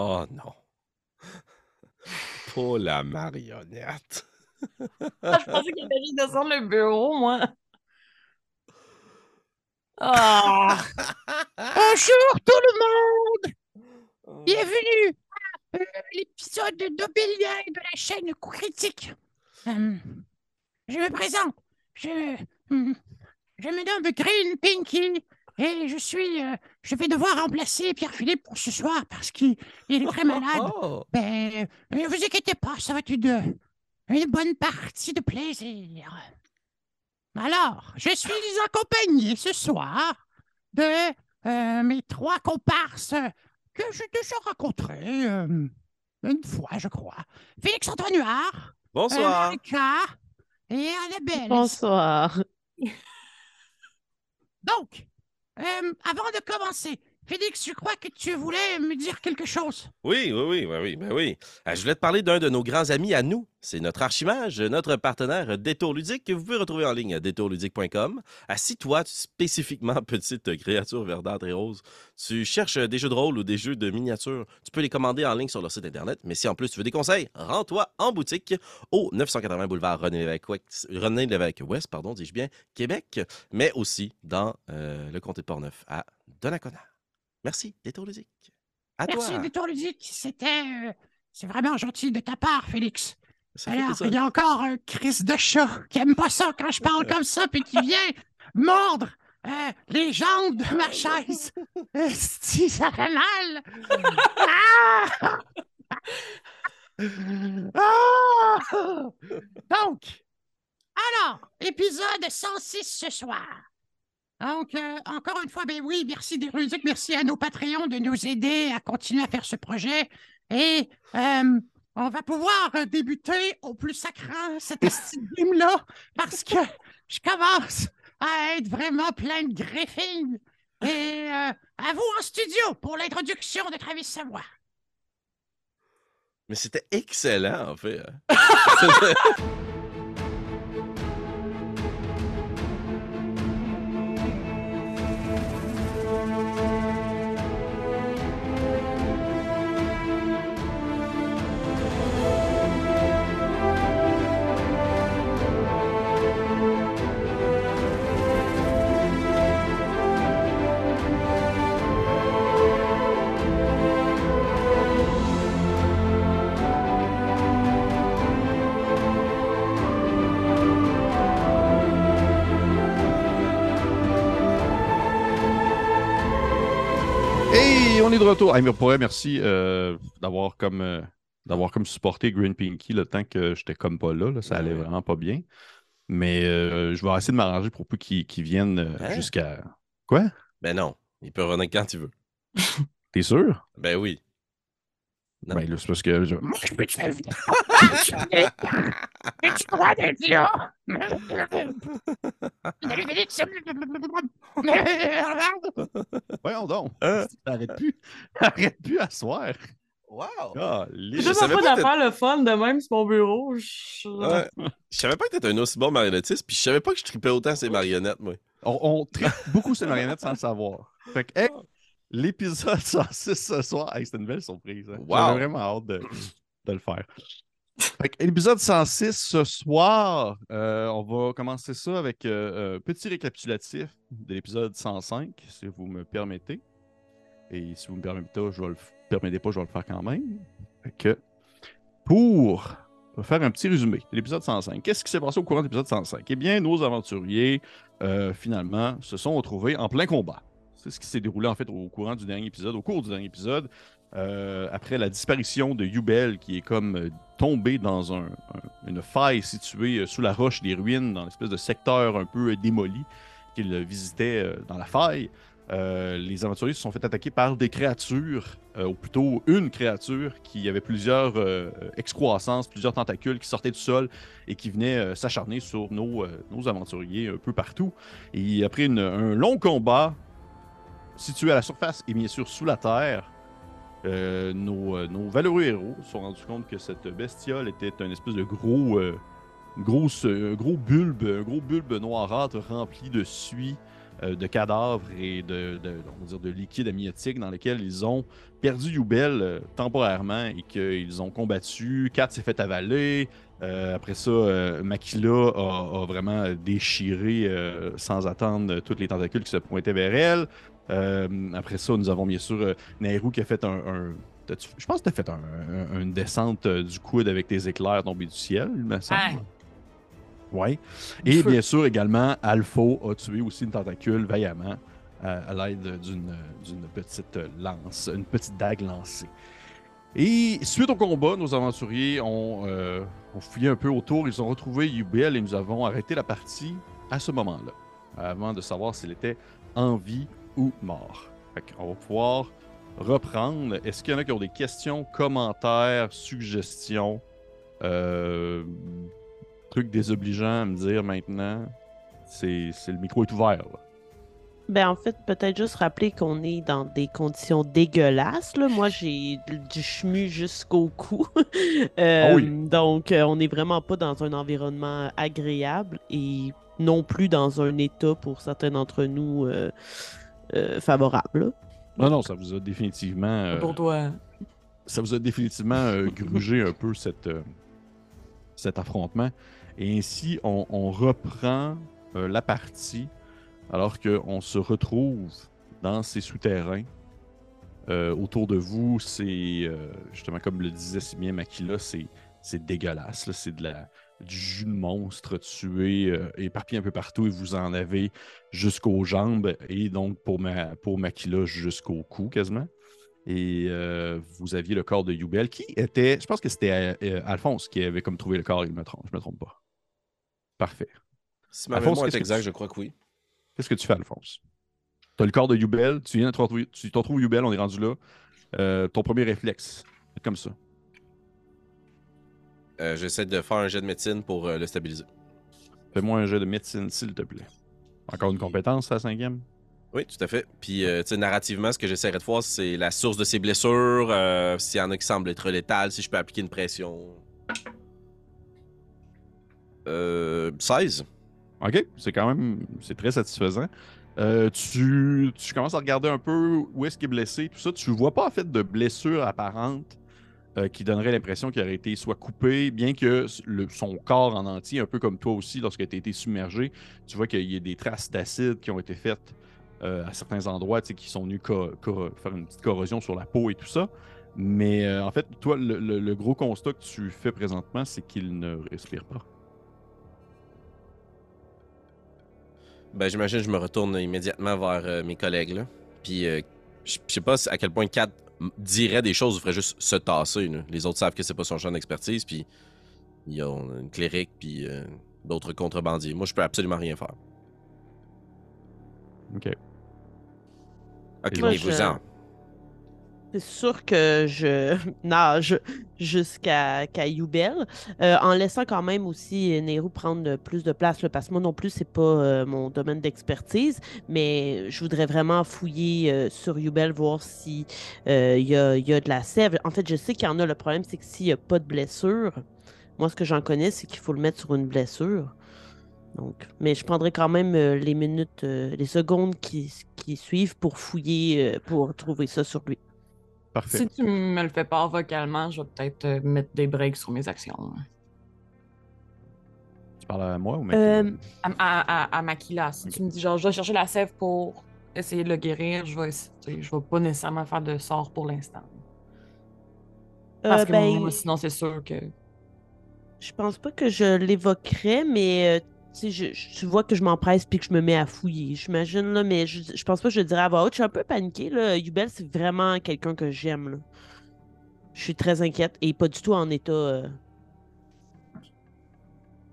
Oh non. Pas la marionnette. Ah, je pensais qu'il allait juste descendre le bureau, moi. Ah! Bonjour tout le monde! Bienvenue à euh, l'épisode d'Obélien de la chaîne Coup Critique. Euh, je me présente. Je, hum, je me nomme Green Pinky et je suis. euh, je vais devoir remplacer Pierre-Philippe pour ce soir parce qu'il il est très malade. Oh, Ben, euh, ne vous inquiétez pas, ça va être une, une bonne partie de plaisir. Alors, je suis accompagné ce soir de euh, mes trois comparses que j'ai déjà rencontrés euh, une fois, je crois. Félix-Antoine Huard, Bonsoir. euh, Marika et Annabelle. Bonsoir. Donc, euh, avant de commencer, Félix, je crois que tu voulais me dire quelque chose? Oui, oui, oui, oui, oui, ben oui. Euh, Je voulais te parler d'un de nos grands amis à nous. C'est notre archimage, notre partenaire euh, Détour Ludique que vous pouvez retrouver en ligne à détourludique.com. Ah, si toi, tu- spécifiquement, petite créature verdâtre et rose, tu cherches euh, des jeux de rôle ou des jeux de miniatures, tu peux les commander en ligne sur leur site internet. Mais si en plus tu veux des conseils, rends-toi en boutique au 980 boulevard René Lévesque Ouest, René Lévesque Ouest, pardon, dis-je bien, Québec, mais aussi dans euh, le comté de Portneuf à Donnacona. Merci, Détour Ludique. À Merci, toi. Détour Ludique. C'était. euh, c'est vraiment gentil de ta part, Félix. Alors, il y a encore un Chris de chat qui aime pas ça quand je parle comme ça, puis qui vient mordre euh, les jambes de ma chaise. Si ça fait mal. Ah! Ah! Donc, alors, épisode 106 ce soir. Donc, euh, encore une fois, ben oui, merci des Rudiques, merci à nos Patreons de nous aider à continuer à faire ce projet. Et euh, on va pouvoir euh, débuter au plus sacrant cette petite game-là parce que je commence à être vraiment plein de griffines. Et euh, à vous en studio pour l'introduction de Travis Savoie. Mais c'était excellent, en fait. est de retour. Hey, pour vrai, merci euh, d'avoir comme euh, d'avoir comme supporté Green Pinky le temps que j'étais comme pas là, là. ça allait ouais. vraiment pas bien. Mais euh, je vais essayer de m'arranger pour peu viennent euh, Hein? jusqu'à. Quoi? ben non, il peut revenir quand tu veux. T'es sûr? Ben oui. Non. Ben là, c'est parce que je- Moi, je peux te faire tu crois d'être là? Voyons donc. Hein? Arrête plus? Arrête plus à soir. Wow! J'ai les- Je juste savais pas pas que d'affaires le fun de même sur mon bureau. Je- Ouais. Je savais pas que t'étais un aussi bon marionnettiste, puis je savais pas que je tripais autant ces marionnettes, moi. On, on tripe beaucoup les marionnettes sans le savoir. Fait que, hey, l'épisode 106 ce soir, hey, c'était une belle surprise. hein. Wow. J'avais vraiment hâte de, de le faire. L'épisode 106 ce soir, euh, on va commencer ça avec euh, un petit récapitulatif de l'épisode 105, si vous me permettez. Et si vous me permettez, je vais le permettez pas, je vais le faire quand même. Fait que, pour faire un petit résumé de l'épisode 105, qu'est-ce qui s'est passé au courant de l'épisode 105? Eh bien, nos aventuriers euh, finalement, se sont retrouvés en plein combat. C'est ce qui s'est déroulé en fait au courant du dernier épisode, au cours du dernier épisode, euh, après la disparition de Yubel qui est comme euh, tombé dans un- un- une faille située euh, sous la roche des ruines, dans l'espèce de secteur un peu démoli qu'il visitait dans la faille. Les aventuriers se sont fait attaquer par des créatures, ou plutôt une créature qui avait plusieurs excroissances, plusieurs tentacules qui sortaient du sol et qui venaient s'acharner sur nos, nos aventuriers un peu partout. Et après un long combat situé à la surface et bien sûr sous la terre, euh, nos, euh, nos valeureux héros se sont rendus compte que cette bestiole était un espèce de gros, euh, gros bulbe, un gros bulbe noirâtre rempli de suie de cadavres et de, de, on va dire de liquide amniotique dans lesquels ils ont perdu Yubel euh, temporairement et qu'ils ont combattu. Kat s'est fait avaler. Après ça, Makila a, a vraiment déchiré sans attendre toutes les tentacules qui se pointaient vers elle. Euh, après ça, nous avons bien sûr euh, Nairou qui a fait un. je pense que tu as fait un- un- une descente euh, du coude avec tes éclairs tombés du ciel, il me semble. Ouais. Ouais. Et Feu. bien sûr, également, Alpha a tué aussi une tentacule vaillamment à, à l'aide d'une d'une petite lance, une petite dague lancée. Et suite au combat, nos aventuriers ont, euh, ont fouillé un peu autour. Ils ont retrouvé Yubel et nous avons arrêté la partie à ce moment-là, avant de savoir s'il était en vie ou mort. Fait on va pouvoir reprendre. Est-ce qu'il y en a qui ont des questions, commentaires, suggestions, euh, trucs désobligeants à me dire maintenant? C'est le micro est ouvert. là. Ben, en fait, peut-être juste rappeler qu'on est dans des conditions dégueulasses. Là. Moi, j'ai du chemu jusqu'au cou. Euh, Ah oui. Donc, euh, on n'est vraiment pas dans un environnement agréable et non plus dans un état, pour certains d'entre nous, euh, euh, favorable. là. Non, non, ça vous a définitivement. euh, Pour toi. ça vous a définitivement euh, grugé un peu cette, euh, cet affrontement. Et ainsi, on, on reprend euh, la partie alors qu'on se retrouve dans ces souterrains. Euh, autour de vous, c'est euh, justement comme le disait si bien Makila, c'est c'est dégueulasse. là. C'est de la du jus de monstre tué, euh, éparpillé un peu partout et vous en avez jusqu'aux jambes et donc pour, ma, pour Makila jusqu'au cou quasiment. Et euh, vous aviez le corps de Yubel qui était, je pense que c'était euh, Alphonse qui avait comme trouvé le corps, il me trompe, je me trompe pas. Parfait. Si ma Alphonse, est tu- je crois que oui. Qu'est-ce que tu fais, Alphonse? Tu as le corps de Yubel, tu viens de te retrouver, tu te retrouves Yubel, on est rendu là. Euh, ton premier réflexe, comme ça. Euh, J'essaie de faire un jet de médecine pour euh, le stabiliser. Fais-moi un jeu de médecine, s'il te plaît. Encore une compétence, la cinquième? Oui, tout à fait. Puis, euh, tu sais, narrativement, ce que j'essaierai de voir, c'est la source de ses blessures, s'il y en a qui semblent être létales, si je peux appliquer une pression. Euh, 16. OK, c'est quand même c'est très satisfaisant. Euh, tu, tu commences à regarder un peu où est-ce qu'il est blessé, tout ça. Tu vois pas en fait de blessure apparente euh, qui donnerait l'impression qu'il aurait été soit coupé, bien que son corps en entier, un peu comme toi aussi, lorsque tu as été submergé, tu vois qu'il y a des traces d'acide qui ont été faites euh, à certains endroits, qui sont venus faire une petite corrosion sur la peau et tout ça. Mais euh, en fait, toi, le, gros constat que tu fais présentement, c'est qu'il ne respire pas. Ben, j'imagine que je me retourne immédiatement vers mes collègues, là. Puis, je sais pas à quel point Kat m- dirait des choses ou ferait juste se tasser, là. Les autres savent que c'est pas son champ d'expertise, puis ils ont une cléric, puis euh, d'autres contrebandiers. Moi, je peux absolument rien faire. OK. Ok, mais je- vous en. C'est sûr que je nage jusqu'à qu'à Youbel, euh, en laissant quand même aussi Nehru prendre plus de place, là, parce que moi non plus, c'est pas euh, mon domaine d'expertise, mais je voudrais vraiment fouiller euh, sur Youbel, voir si euh, il y, a, y a de la sève. En fait, je sais qu'il y en a. Le problème, c'est que s'il n'y a pas de blessure, moi, ce que j'en connais, c'est qu'il faut le mettre sur une blessure. Donc, mais je prendrai quand même les minutes, les secondes qui, qui suivent pour fouiller, pour trouver ça sur lui. Parfait. Si tu me le fais pas vocalement, je vais peut-être euh, mettre des breaks sur mes actions. Tu parles à moi ou mec? Euh, À, à, à, à Makila, si tu me dis genre, je vais chercher la sève pour essayer de le guérir, je vais, je vais pas nécessairement faire de sort pour l'instant. Parce Euh, que ben, moi, sinon, c'est sûr que. je pense pas que je l'évoquerais, mais euh, tu je- vois que je m'empresse puis que je me mets à fouiller. J'imagine, là, mais je, pense pas que je le dirais à. Je suis un peu paniquée, là. Yubel, c'est vraiment quelqu'un que j'aime, là. Je suis très inquiète et pas du tout en état. euh,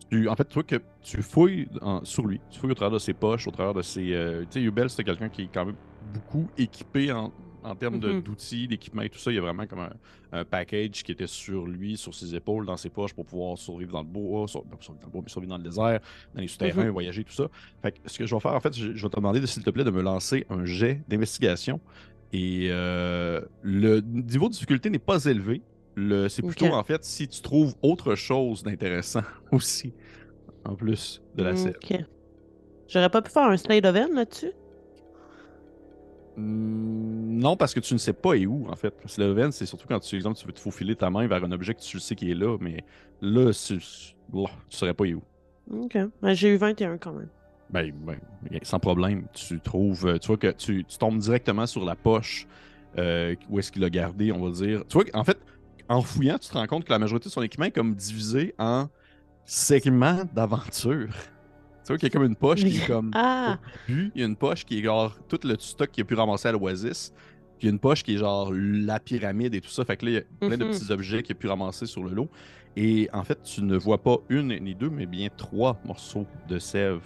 Tu- en fait, tu vois que tu fouilles sur lui. Tu fouilles au travers de ses poches, au travers de ses. euh, tu sais, Yubel, c'est quelqu'un qui est quand même beaucoup équipé en, en termes Mhm. d'outils, d'équipement et tout ça. Il y a vraiment comme un, un package qui était sur lui, sur ses épaules, dans ses poches pour pouvoir survivre dans le bois, sur- pas survivre dans le bois, mais survivre dans le désert, dans les souterrains, Mhm. voyager, tout ça. Fait que ce que je vais faire, en fait, je, je vais te demander, de, s'il te plaît, de me lancer un jet d'investigation. Et euh, le niveau de difficulté n'est pas élevé. Le- C'est plutôt, en fait, si tu trouves autre chose d'intéressant aussi, en plus de la sève. ok. J'aurais pas pu faire un slide of là-dessus? Hmm, Non, parce que tu ne sais pas et où, en fait. Parce que le event, c'est surtout quand tu, exemple, tu veux te faufiler ta main vers un objet que tu sais qui est là, mais là, tu, là, tu saurais pas et où. Ok. Ben, J'ai eu 21 quand même. Ben, ben, sans problème. Tu trouves, euh, tu vois que tu, tu tombes directement sur la poche euh, où est-ce qu'il a gardé, on va dire. Tu vois qu'en fait, en fouillant, tu te rends compte que la majorité de son équipement est comme divisé en segments d'aventure. Tu vois qu'il y a comme une poche qui est comme Ah! il y a une poche qui est genre tout le stock qu'il a pu ramasser à l'Oasis. Puis il y a une poche qui est genre la pyramide et tout ça. Fait que là, il y a plein de Mhm. petits objets qu'il a pu ramasser sur le lot. Et en fait, tu ne vois pas une ni deux, mais bien trois morceaux de sève.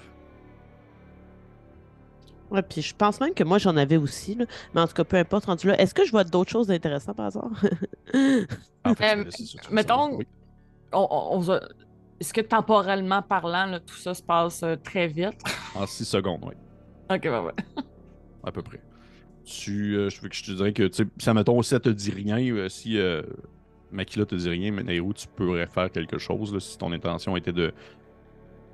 Ouais, puis je pense même que moi j'en avais aussi, là. Mais en tout cas, peu importe, rendu là. Est-ce que je vois d'autres choses intéressantes par hasard? En fait, Euh, mettons-. Oui. On- on- on Est-ce que temporellement parlant, là, tout ça se passe euh, très vite? En six secondes, oui, ok, ouais, ouais. à peu près. Tu, euh, je veux que je te dirais que, tu sais, si, mettons, si elle te dit rien, euh, si euh, Makila te dit rien, mais Nairo, tu pourrais faire quelque chose, là, si ton intention était de,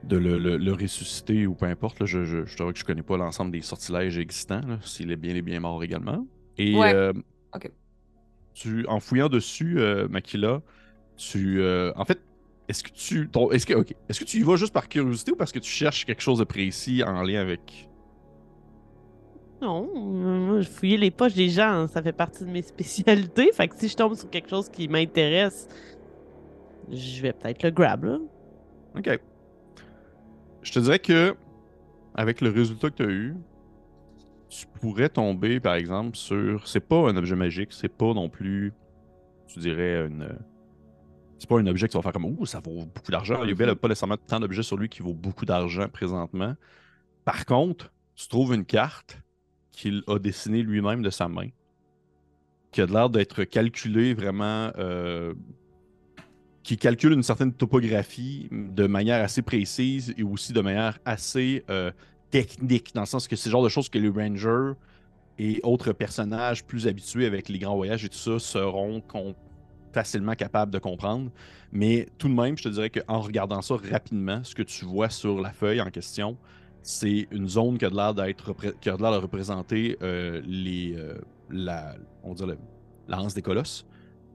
de le, le- le ressusciter ou peu importe. là, je, je, je t'avoue que je connais pas l'ensemble des sortilèges existants, s'il est bien et bien mort également. Et Ouais. tu, en fouillant dessus, Makila, tu. euh, en fait, est-ce que tu. est-ce que, est-ce que tu y vas juste par curiosité ou parce que tu cherches quelque chose de précis en lien avec? Non, moi, fouiller les poches des gens, ça fait partie de mes spécialités. Fait que si je tombe sur quelque chose qui m'intéresse, je vais peut-être le grab, là. Ok. Je te dirais que, avec le résultat que tu as eu, tu pourrais tomber, par exemple, sur. C'est pas un objet magique, c'est pas non plus. Tu dirais une. C'est pas un objet que tu vas faire comme Ouh, ça vaut beaucoup d'argent. Yubel n'a pas nécessairement tant d'objets sur lui qui vaut beaucoup d'argent présentement. Par contre, tu trouves une carte qu'il a dessinée lui-même de sa main, qui a l'air d'être calculée vraiment. euh, qui calcule une certaine topographie de manière assez précise et aussi de manière assez euh, technique, dans le sens que c'est le genre de choses que les rangers et autres personnages plus habitués avec les grands voyages et tout ça seront facilement capables de comprendre. Mais tout de même, je te dirais qu'en regardant ça rapidement, ce que tu vois sur la feuille en question, c'est une zone qui a l'air d'être qui a de l'air de représenter euh, les euh, la on la Hanse des Colosses,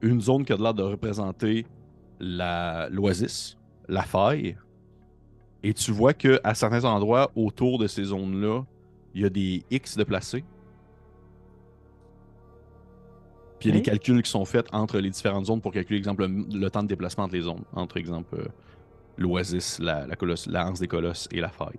une zone qui a l'air de représenter la l'oasis, la faille. Et tu vois que à certains endroits autour de ces zones-là, il y a des X de placés. Puis il y a des calculs qui sont faits entre les différentes zones pour calculer, exemple, le, le temps de déplacement entre les zones. Entre, exemple, euh, l'oasis, la, la, colosse, la Hanse des Colosses et la faille.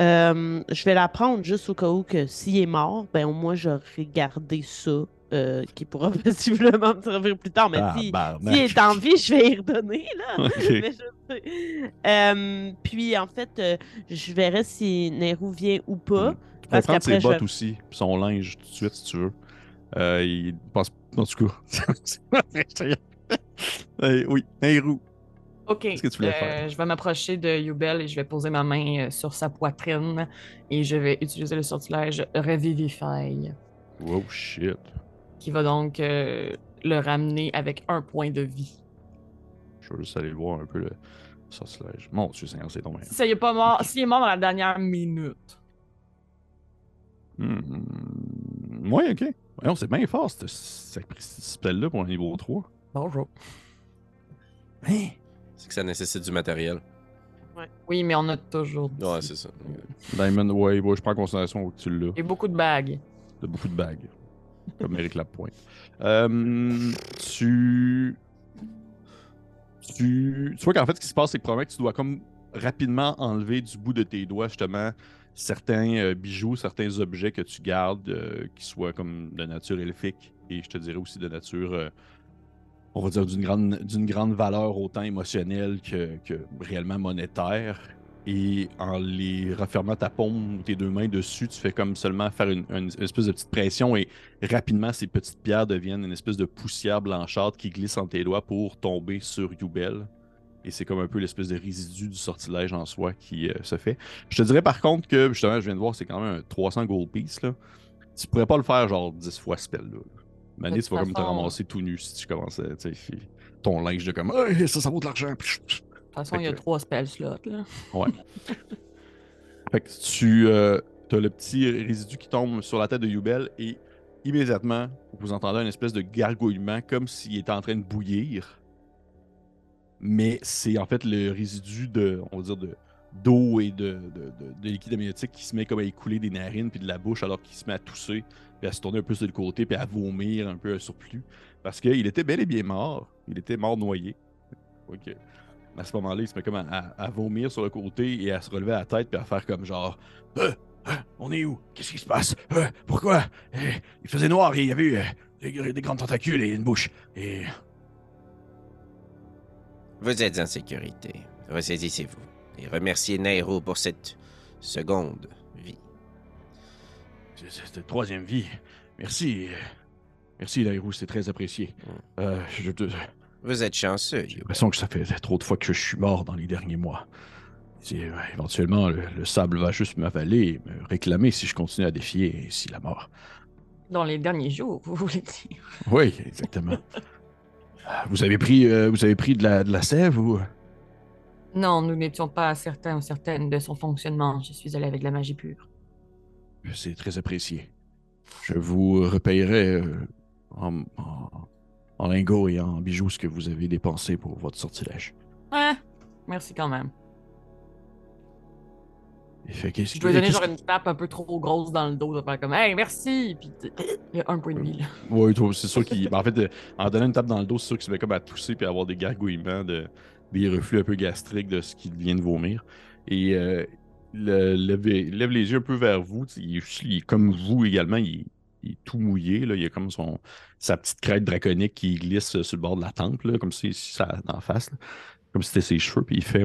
Euh, je vais la prendre juste au cas où que s'il est mort, ben au moins j'aurai gardé ça euh, qui pourra possiblement me servir plus tard. Mais si, Tabarnak. s'il est en vie, je vais y redonner, là. Mais je. Euh, puis en fait, euh, je verrai si Nehru vient ou pas. Tu peux prendre ses bottes vais- aussi, puis son linge tout de suite si tu veux. Euh, il pense. En tout cas. Euh, oui, Nairou. Ok. Qu'est-ce que tu voulais euh, faire? Je vais m'approcher de Yubel et je vais poser ma main euh, sur sa poitrine et je vais utiliser le sortilège Revivify, Wow, shit. qui va donc euh, le ramener avec un point de vie. Je vais juste aller voir un peu le sortilège. Mon Dieu, Seigneur, c'est tombé. Si ça y est pas mort, s'il est mort dans la dernière minute. Hmm. Ouais, ok. Ouais, c'est bien fort, ce sacristi spell-là pour un niveau 3. Bonjour. Hein? C'est que ça nécessite du matériel. Oui, mais on a toujours dit. Ouais, c'est ça. Diamond, ouais, ouais, je prends en considération que tu l'as. Et beaucoup de bagues. de beaucoup de bagues. Comme Eric Lapointe. Euh, tu... tu. Tu vois qu'en fait, ce qui se passe, c'est que probablement que tu dois comme rapidement enlever du bout de tes doigts, justement, certains euh, bijoux, certains objets que tu gardes euh, qui soient comme de nature elfique et je te dirais aussi de nature, euh, on va dire, d'une grande, valeur autant émotionnelle que, réellement monétaire. Et en les refermant ta paume ou tes deux mains dessus, tu fais comme seulement faire une, espèce de petite pression et rapidement ces petites pierres deviennent une espèce de poussière blanchâtre qui glisse entre tes doigts pour tomber sur Yubel. Et c'est comme un peu l'espèce de résidu du sortilège en soi qui euh, se fait. Je te dirais par contre que, justement, je viens de voir, c'est quand même un 300 gold piece. Là. Tu pourrais pas le faire genre 10 fois ce spell-là. là. Mané, tu vas comme te ramasser tout nu si tu commençais, tu sais, puis ton linge de comme, hey, ça, ça vaut de l'argent. De toute façon, Fait il y a que- trois spell slots. Là. Fait que tu as le petit résidu qui tombe sur la tête de Yubel et immédiatement, vous entendez une espèce de gargouillement comme s'il était en train de bouillir. Mais c'est en fait le résidu de, on va dire, de d'eau et de, de, de- de liquide amniotique qui se met comme à écouler des narines puis de la bouche alors qu'il se met à tousser puis à se tourner un peu sur le côté puis à vomir un peu un surplus parce qu'il était bel et bien mort. Il était mort noyé. Ok. À ce moment-là, il se met comme à, à- à vomir sur le côté et à se relever la tête puis à faire comme genre Euh, euh, On est où? Qu'est-ce qui se passe? Euh, Pourquoi? Il faisait noir et il y avait des, des grandes tentacules et une bouche. Et Vous êtes en sécurité. Ressaisissez-vous. Et remerciez Nairo pour cette seconde vie. cette troisième vie. Merci. Merci, Lairou, c'est très apprécié. Euh, je te- Vous êtes chanceux, J'ai l'impression que ça fait trop de fois que je suis mort dans les derniers mois. Euh, éventuellement, le, le sable va juste m'avaler et me réclamer si je continue à défier ainsi la mort. Dans les derniers jours, vous voulez dire. Oui, exactement. Ah, vous avez pris, euh, vous avez pris de la, de la sève ou Non, nous n'étions pas certains ou certaines de son fonctionnement. Je suis allé avec de la magie pure. C'est très apprécié. Je vous repayerai euh, en, en- en lingots et en bijoux ce que vous avez dépensé pour votre sortilège. Ouais, merci quand même. Et fait, qu'est-ce Je dois donner genre une tape un peu trop grosse dans le dos, de faire comme Hey, merci! Puis il y a un point de vie là. Oui, c'est sûr qu'il. ben, en fait, euh, en donnant une tape dans le dos, c'est sûr qu'il se met comme à tousser puis à avoir des gargouillements, de... des reflux un peu gastriques de ce qu'il vient de vomir. Et euh, le- lève, lève les yeux un peu vers vous. Il, il comme vous également, il, il est tout mouillé. Là. Il a comme son, sa petite crête draconique qui glisse euh, sur le bord de la tempe, là, comme si, si ça en face. là. Comme si c'était ses cheveux. Puis il fait.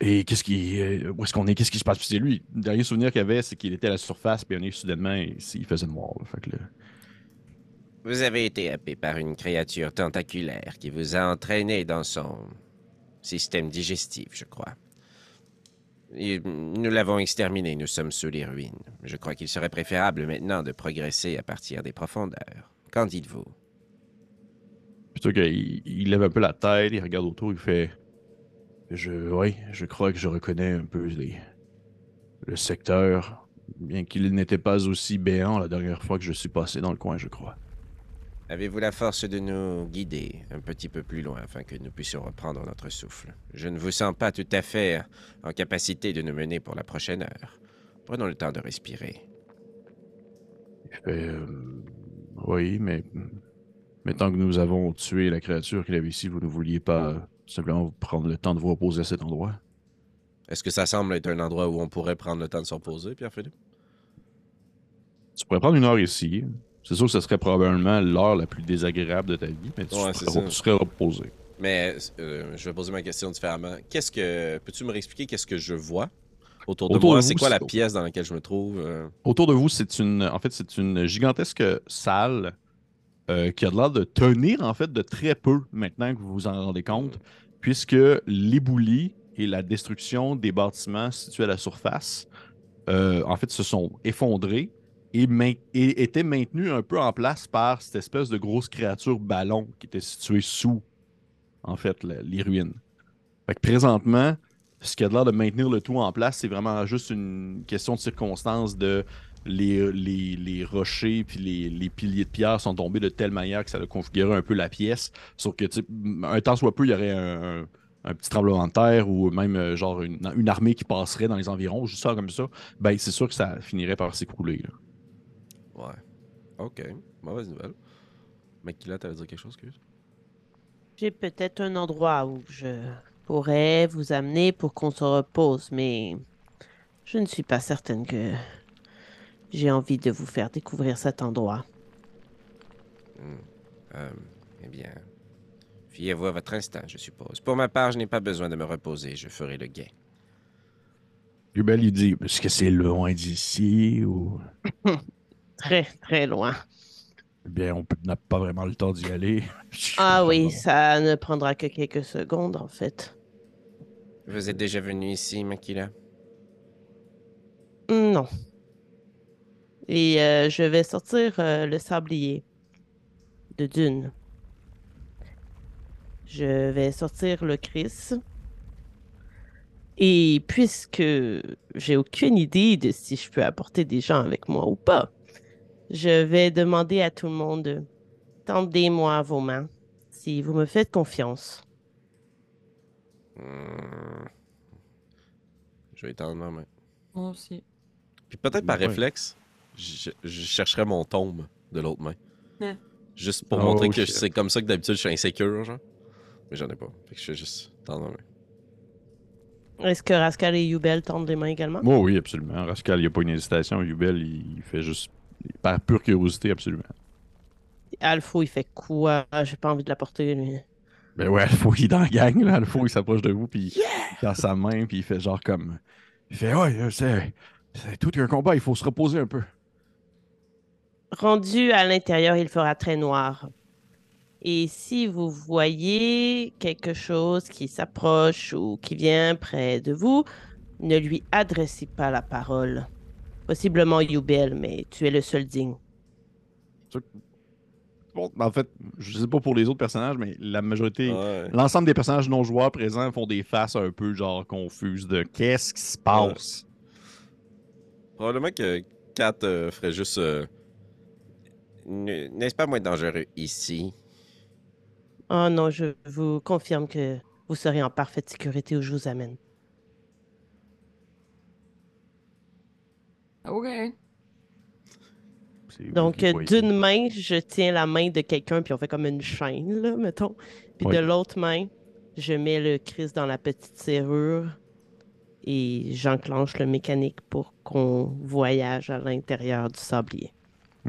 Et qu'est-ce qui. euh, où est-ce qu'on est? Qu'est-ce qui se passe? C'est lui, le dernier souvenir qu'il avait, c'est qu'il était à la surface, puis on est soudainement, il, il faisait noir. là. Fait que là, Vous avez été happé par une créature tentaculaire qui vous a entraîné dans son système digestif, je crois. Et nous l'avons exterminé, nous sommes sous les ruines. Je crois qu'il serait préférable maintenant de progresser à partir des profondeurs. Qu'en dites-vous? Plutôt qu'il il lève un peu la tête, il regarde autour, il fait. Je, oui, je crois que je reconnais un peu les, le secteur, bien qu'il n'était pas aussi béant la dernière fois que je suis passé dans le coin, je crois. Avez-vous la force de nous guider un petit peu plus loin afin que nous puissions reprendre notre souffle? Je ne vous sens pas tout à fait en capacité de nous mener pour la prochaine heure. Prenons le temps de respirer. Euh, oui, mais. Mais tant que nous avons tué la créature qu'il avait ici, vous ne vouliez pas simplement prendre le temps de vous reposer à cet endroit Est-ce que ça semble être un endroit où on pourrait prendre le temps de se reposer, Pierre-Philippe? Tu pourrais prendre une heure ici. C'est sûr que ce serait probablement l'heure la plus désagréable de ta vie, mais tu, Ouais, serais, tu serais reposé. Mais euh, je vais poser ma question différemment. Qu'est-ce que. Peux-tu me réexpliquer qu'est-ce que je vois autour de moi? de C'est quoi la pièce dans laquelle je me trouve? euh? Autour de vous, c'est une, en fait, c'est une gigantesque salle euh, qui a l'air de tenir en fait de très peu maintenant que vous vous en rendez compte, puisque l'éboulis et la destruction des bâtiments situés à la surface, euh, en fait, se sont effondrés et, étaient maintenus un peu en place par cette espèce de grosse créature ballon qui était située sous, en fait, les ruines. Fait que présentement, ce qui a l'air de maintenir le tout en place, c'est vraiment juste une question de circonstance de les, les, les rochers puis les, les piliers de pierre sont tombés de telle manière que ça a configuré un peu la pièce. Sauf que, un temps soit peu, il y aurait un, un- un petit tremblement de terre ou même euh, genre une, une armée qui passerait dans les environs, juste ça comme ça. Ben, c'est sûr que ça finirait par s'écrouler. Ouais. Ok. Mauvaise nouvelle. Makila, t'allais dire quelque chose, excuse? J'ai peut-être un endroit où je pourrais vous amener pour qu'on se repose, mais je ne suis pas certaine que j'ai envie de vous faire découvrir cet endroit. Euh, eh bien, fiez-vous à votre instinct, je suppose. Pour ma part, je n'ai pas besoin de me reposer. Je ferai le guet. Hubel, il dit Est-ce que c'est loin d'ici ou? Très, très loin. Eh bien, on n'a pas vraiment le temps d'y aller. Ah oui, ça ne prendra que quelques secondes, en fait. Vous êtes déjà venu ici, Makila? Non. Et euh, je vais sortir euh, le sablier de Dune. Je vais sortir le Chris Et puisque j'ai aucune idée de si je peux apporter des gens avec moi ou pas, je vais demander à tout le monde tendez-moi vos mains si vous me faites confiance. Hmm. Je vais étendre ma main. Moi aussi. Puis peut-être par Ouais. réflexe, je, je chercherais mon tombe de l'autre main. Ouais. Juste pour Oh, montrer que shit. c'est comme ça que d'habitude je suis insécure, genre. Mais j'en ai pas. Fait que je fais juste tendre ma main. Est-ce que Rascal et Yubel tendent les mains également? Oh, oui, absolument. Rascal, il n'y a pas une hésitation. Yubel, il fait juste. Par pure curiosité, absolument. Alpha, il fait quoi? J'ai pas envie de la porter, lui. Ben ouais, Alpha, il est dans la gang, là. Alpha, il s'approche de vous, puis il tend sa main, puis il fait genre comme. Il fait, ouais, c'est. C'est tout un combat, il faut se reposer un peu. Rendu à l'intérieur, il fera très noir. Et si vous voyez quelque chose qui s'approche ou qui vient près de vous, ne lui adressez pas la parole. Possiblement Yubel, mais tu es le seul digne. Bon, en fait, je sais pas pour les autres personnages, mais la majorité. Ouais. L'ensemble des personnages non joueurs présents font des faces un peu genre confuses de qu'est-ce qui se passe. Probablement que Kat euh, ferait juste. euh, N'est-ce pas moins dangereux ici? Oh non, je vous confirme que vous serez en parfaite sécurité où je vous amène. OK. Donc, d'une main, je tiens la main de quelqu'un, puis on fait comme une chaîne, là, mettons. Puis Oui. de l'autre main, je mets le Christ dans la petite serrure et j'enclenche le mécanique pour qu'on voyage à l'intérieur du sablier.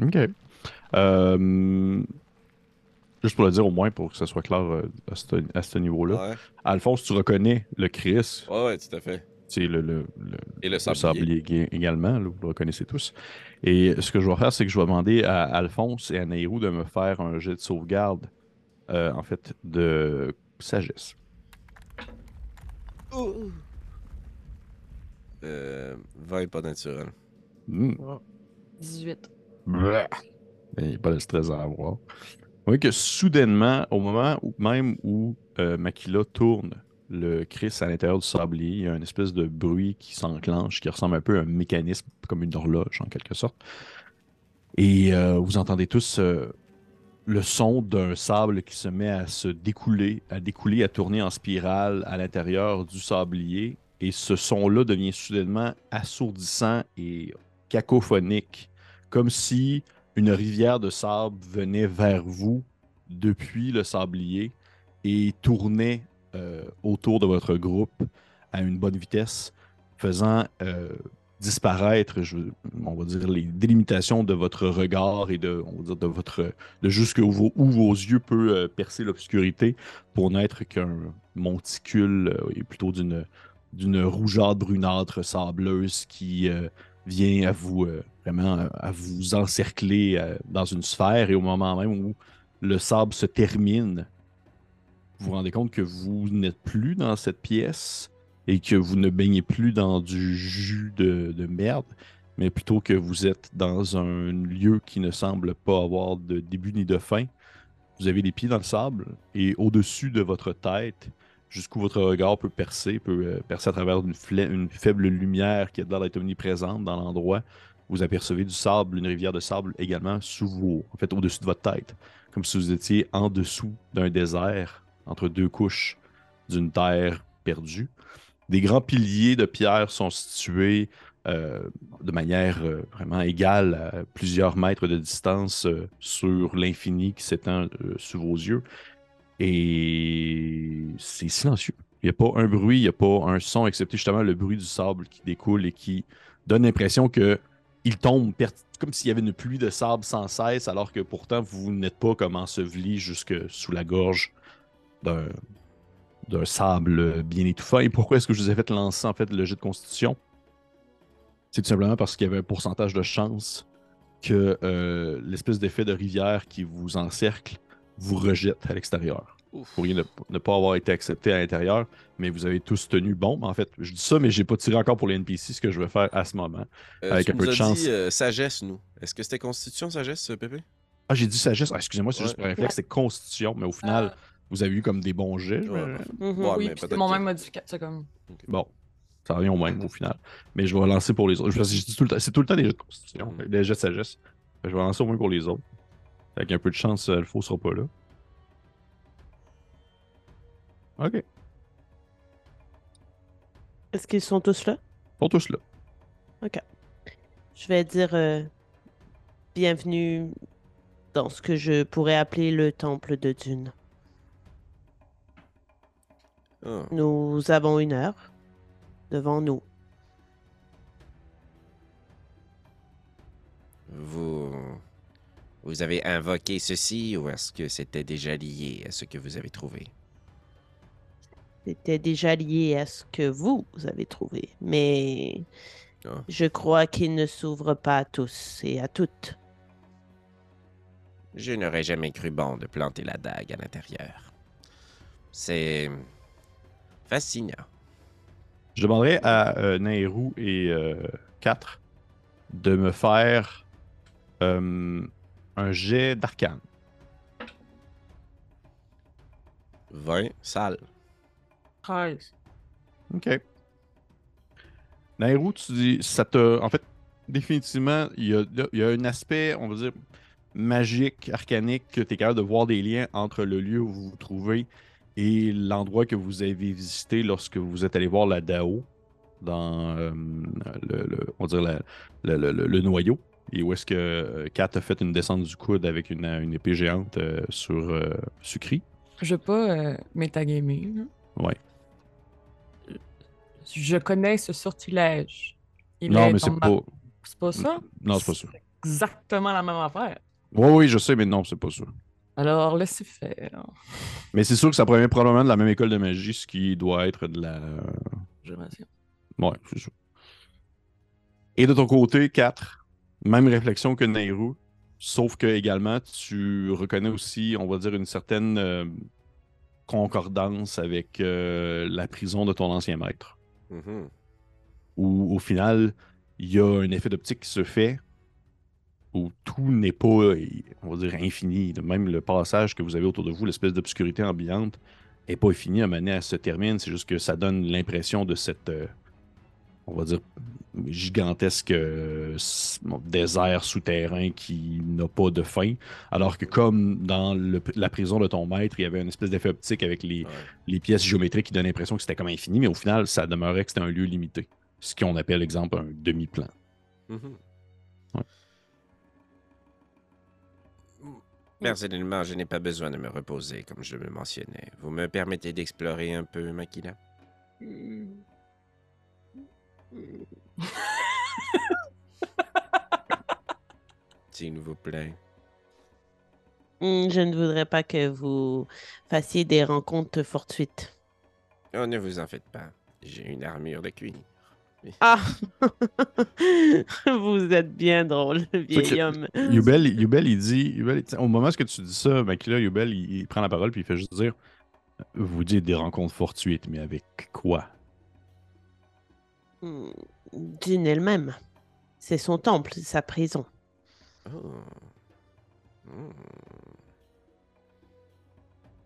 Ok. Euh, Juste pour le dire au moins, pour que ce soit clair euh, à ce, à ce niveau-là. Ouais. Alphonse, tu reconnais le Chris, ouais, ouais, tout à fait. c'est le, le, le, Et le le sablier. sablier ég- également, là, vous le reconnaissez tous. Et ce que je vais faire, c'est que je vais demander à Alphonse et à Nairou de me faire un jet de sauvegarde, euh, en fait, de sagesse. Euh, 20 pas naturel. Hmm. 18. Bleh. Il n'y a pas de stress à avoir. Vous voyez que soudainement, au moment où, même où euh, Makila tourne le Chris à l'intérieur du sablier, il y a une espèce de bruit qui s'enclenche, qui ressemble un peu à un mécanisme, comme une horloge en quelque sorte. Et euh, vous entendez tous euh, le son d'un sable qui se met à se découler, à découler, à tourner en spirale à l'intérieur du sablier. Et ce son-là devient soudainement assourdissant et cacophonique, comme si une rivière de sable venait vers vous depuis le sablier et tournait euh, autour de votre groupe à une bonne vitesse, faisant euh, disparaître, on va dire, les délimitations de votre regard et de, on votre, de jusqu'où où vos yeux peuvent euh, percer l'obscurité pour n'être qu'un monticule et plutôt d'une rougeâtre brunâtre sableuse qui vient à vous euh, vraiment euh, à vous encercler euh, dans une sphère et au moment même où le sable se termine, vous vous rendez compte que vous n'êtes plus dans cette pièce et que vous ne baignez plus dans du jus de, de merde, mais plutôt que vous êtes dans un lieu qui ne semble pas avoir de début ni de fin. Vous avez les pieds dans le sable et au-dessus de votre tête, jusqu'où votre regard peut percer, peut euh, percer à travers une, faible lumière qui a l'air d'être omniprésente dans l'endroit. Vous apercevez du sable, une rivière de sable également sous vous, en fait au-dessus de votre tête, comme si vous étiez en dessous d'un désert, entre deux couches d'une terre perdue. Des grands piliers de pierre sont situés euh, de manière euh, vraiment égale à plusieurs mètres de distance sur l'infini qui s'étend sous vos yeux. Et c'est silencieux. Il n'y a pas un bruit, il n'y a pas un son, excepté justement le bruit du sable qui découle et qui donne l'impression que il tombe comme s'il y avait une pluie de sable sans cesse, alors que pourtant vous n'êtes pas comme enseveli jusque sous la gorge d'un d'un sable bien étouffant. Et pourquoi est-ce que je vous ai fait lancer en fait le jet de constitution? C'est tout simplement parce qu'il y avait un pourcentage de chance que euh, l'espèce d'effet de rivière qui vous encercle vous rejette à l'extérieur. Vous pourriez ne, ne pas avoir été accepté à l'intérieur, mais vous avez tous tenu bon. En fait, je dis ça, mais j'ai pas tiré encore pour les NPC, ce que je vais faire à ce moment. Euh, Avec tu un peu nous de as chance. dit euh, sagesse, nous. Est-ce que c'était constitution, sagesse, euh, Pépé? Ah, j'ai dit sagesse. Ah, excusez-moi, c'est Ouais. juste pour réflexe, c'est constitution, mais au final, Euh, vous avez eu comme des bons jets. je Ouais. Mhm. Ouais, oui, puis c'est mon que- même modificateur. C'est comme. Bon. Ça revient au même au final. Mais je vais lancer pour les autres. Tout le temps- C'est tout le temps des jets de constitution, Mhm. des jets de sagesse. Je vais lancer au moins pour les autres. Avec un peu de chance, euh, le faux sera pas là. Ok. Est-ce qu'ils sont tous là? Ils sont tous là. Je vais dire euh, bienvenue dans ce que je pourrais appeler le temple de Dune. Ah, Nous avons une heure devant nous. vous... Vous avez invoqué ceci ou est-ce que c'était déjà lié à ce que vous avez trouvé? C'était déjà lié à ce que vous avez trouvé, mais Ah. je crois qu'il ne s'ouvre pas à tous et à toutes. Je n'aurais jamais cru bon de planter la dague à l'intérieur. C'est fascinant. Je demanderai à euh, Nairou et 4 de me faire euh, un jet d'arcane. 20 salles. 13. OK. Nairou, tu dis, ça te. En fait, définitivement, il y a, il y a un aspect, on va dire, magique, arcanique, que tu es capable de voir des liens entre le lieu où vous vous trouvez et l'endroit que vous avez visité lorsque vous êtes allé voir la Dao dans euh, le, le- on va dire la- le, le- le- le noyau. Et où est-ce que euh, Kat a fait une descente du coude avec une, une épée géante euh, sur euh, Sucri. Je veux pas euh, métagamer. Ouais. Je connais ce sortilège. Il non, mais c'est ma- pas. C'est pas ça? Non, c'est pas ça. Exactement la même affaire. Oui, oui, je sais, mais non, c'est pas ça. Alors, laissez faire. Mais c'est sûr que ça provient probablement de la même école de magie, ce qui doit être de la. J'imagine. Ouais, c'est ça. Et de ton côté, 4, même réflexion que Nairou, sauf que également, tu reconnais aussi, on va dire, une certaine euh, concordance avec euh, la prison de ton ancien maître. Mhm. Où au final, il y a un effet d'optique qui se fait où tout n'est pas, on va dire, infini. Même le passage que vous avez autour de vous, l'espèce d'obscurité ambiante, n'est pas infini à mener à se termine. C'est juste que ça donne l'impression de cette, euh, on va dire, gigantesque euh, désert souterrain qui n'a pas de fin. Alors que comme dans le- la prison de ton maître, il y avait une espèce d'effet optique avec les, Ouais. les pièces géométriques qui donnent l'impression que c'était comme infini, mais au final, ça demeurait que c'était un lieu limité. Ce qu'on appelle, exemple, un demi-plan. Mhm. Ouais. Personnellement, je n'ai pas besoin de me reposer, comme je le mentionnais. Vous me permettez d'explorer un peu, Makila? S'il vous plaît. Hmm, Je ne voudrais pas que vous fassiez des rencontres fortuites. Oh, ne vous en faites pas. J'ai une armure de cuir. Ah! vous êtes bien drôle, vieil homme. Yubel, Yubel, il dit, Yubel, au moment où tu dis ça, Makila, Yubel, il, il prend la parole puis il fait juste dire Vous dites des rencontres fortuites, mais avec quoi? Hmm, Dune elle-même. C'est son temple, sa prison. Oh. Hmm.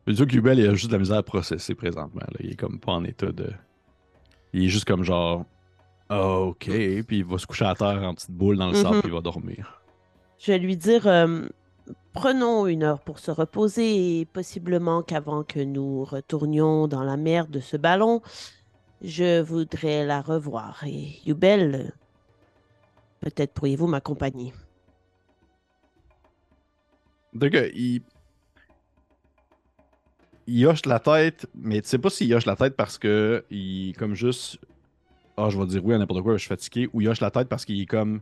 Que Yubel, il a juste de la misère à processer présentement. là. Il est comme pas en état de. Il est juste comme genre Ah, ok, puis il va se coucher à terre en petite boule dans le sable Mhm. puis il va dormir. Je vais lui dire euh, prenons une heure pour se reposer et possiblement qu'avant que nous retournions dans la mer de ce ballon, je voudrais la revoir. Et Yubel, peut-être pourriez-vous m'accompagner. Donc, il. Il hoche la tête, mais tu sais pas s'il hoche la tête parce que il comme juste. Ah, je vais dire oui à n'importe quoi, je suis fatigué. Ou il hoche la tête parce qu'il est comme.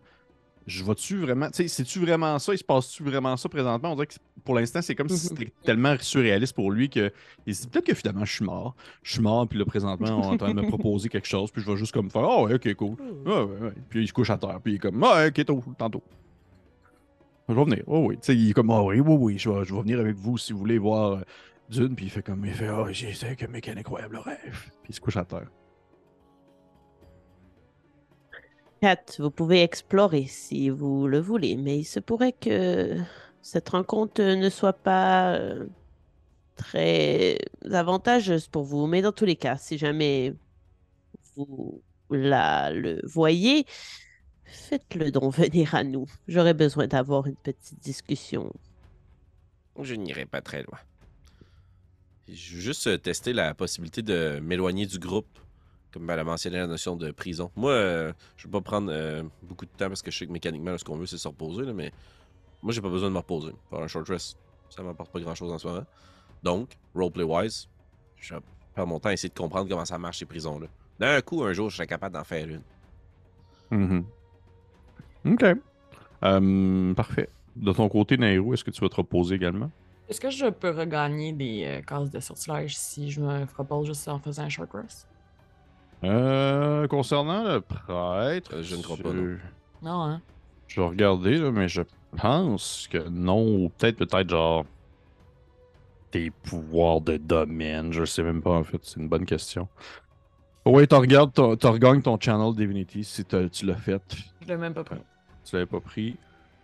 Je vois-tu vraiment. Tu sais, c'est-tu vraiment ça? Il se passe-tu vraiment ça présentement? On dirait que pour l'instant, c'est comme si c'était tellement surréaliste pour lui que. Il se dit peut-être que finalement, je suis mort. Je suis mort, puis là, présentement, on est en train de me proposer quelque chose, puis je vais juste comme faire. Oh, ouais, ok, cool. Ouais, ouais, ouais. Puis il se couche à terre, puis il est comme. Ah, ok, tôt, tantôt. Je vais venir. Oh oui. Tu sais, il est comme, oh oui, oui, oui, je vais, je vais venir avec vous si vous voulez voir euh, Dune. Puis il fait comme, il fait, oh, j'ai que mec, un incroyable rêve. Puis il se couche à terre. Kat, vous pouvez explorer si vous le voulez, mais il se pourrait que cette rencontre ne soit pas euh, très avantageuse pour vous. Mais dans tous les cas, si jamais vous la, le voyez, faites-le donc venir à nous. J'aurais besoin d'avoir une petite discussion. Je n'irai pas très loin. Je veux juste euh, tester la possibilité de m'éloigner du groupe, comme elle a mentionné la notion de prison. Moi, euh, je veux pas prendre euh, beaucoup de temps parce que je sais que mécaniquement, là, ce qu'on veut, c'est se reposer, là, mais moi, j'ai pas besoin de me reposer. Faire un short rest, ça m'apporte pas grand-chose en ce moment. Donc, roleplay-wise, je vais perdre mon temps à essayer de comprendre comment ça marche ces prisons-là. D'un coup, un jour, je serai capable d'en faire une. Mhm. Ok. Euh, parfait. De ton côté, Nairo, est-ce que tu vas te reposer également? Est-ce que je peux regagner des euh, cases de sortilège si je me propose juste en faisant un short rest? Euh, concernant le prêtre, Euh, je ne crois tu- pas, non. Non, hein? Je vais regarder, là, mais je pense que non. Ou peut-être, peut-être, genre. Tes pouvoirs de domaine. Je sais même pas, en fait. C'est une bonne question. Ouais, tu regardes, ton- tu regagnes ton channel Divinity si t'as- tu l'as fait. Je l'ai même pas pris. Tu l'avais pas pris.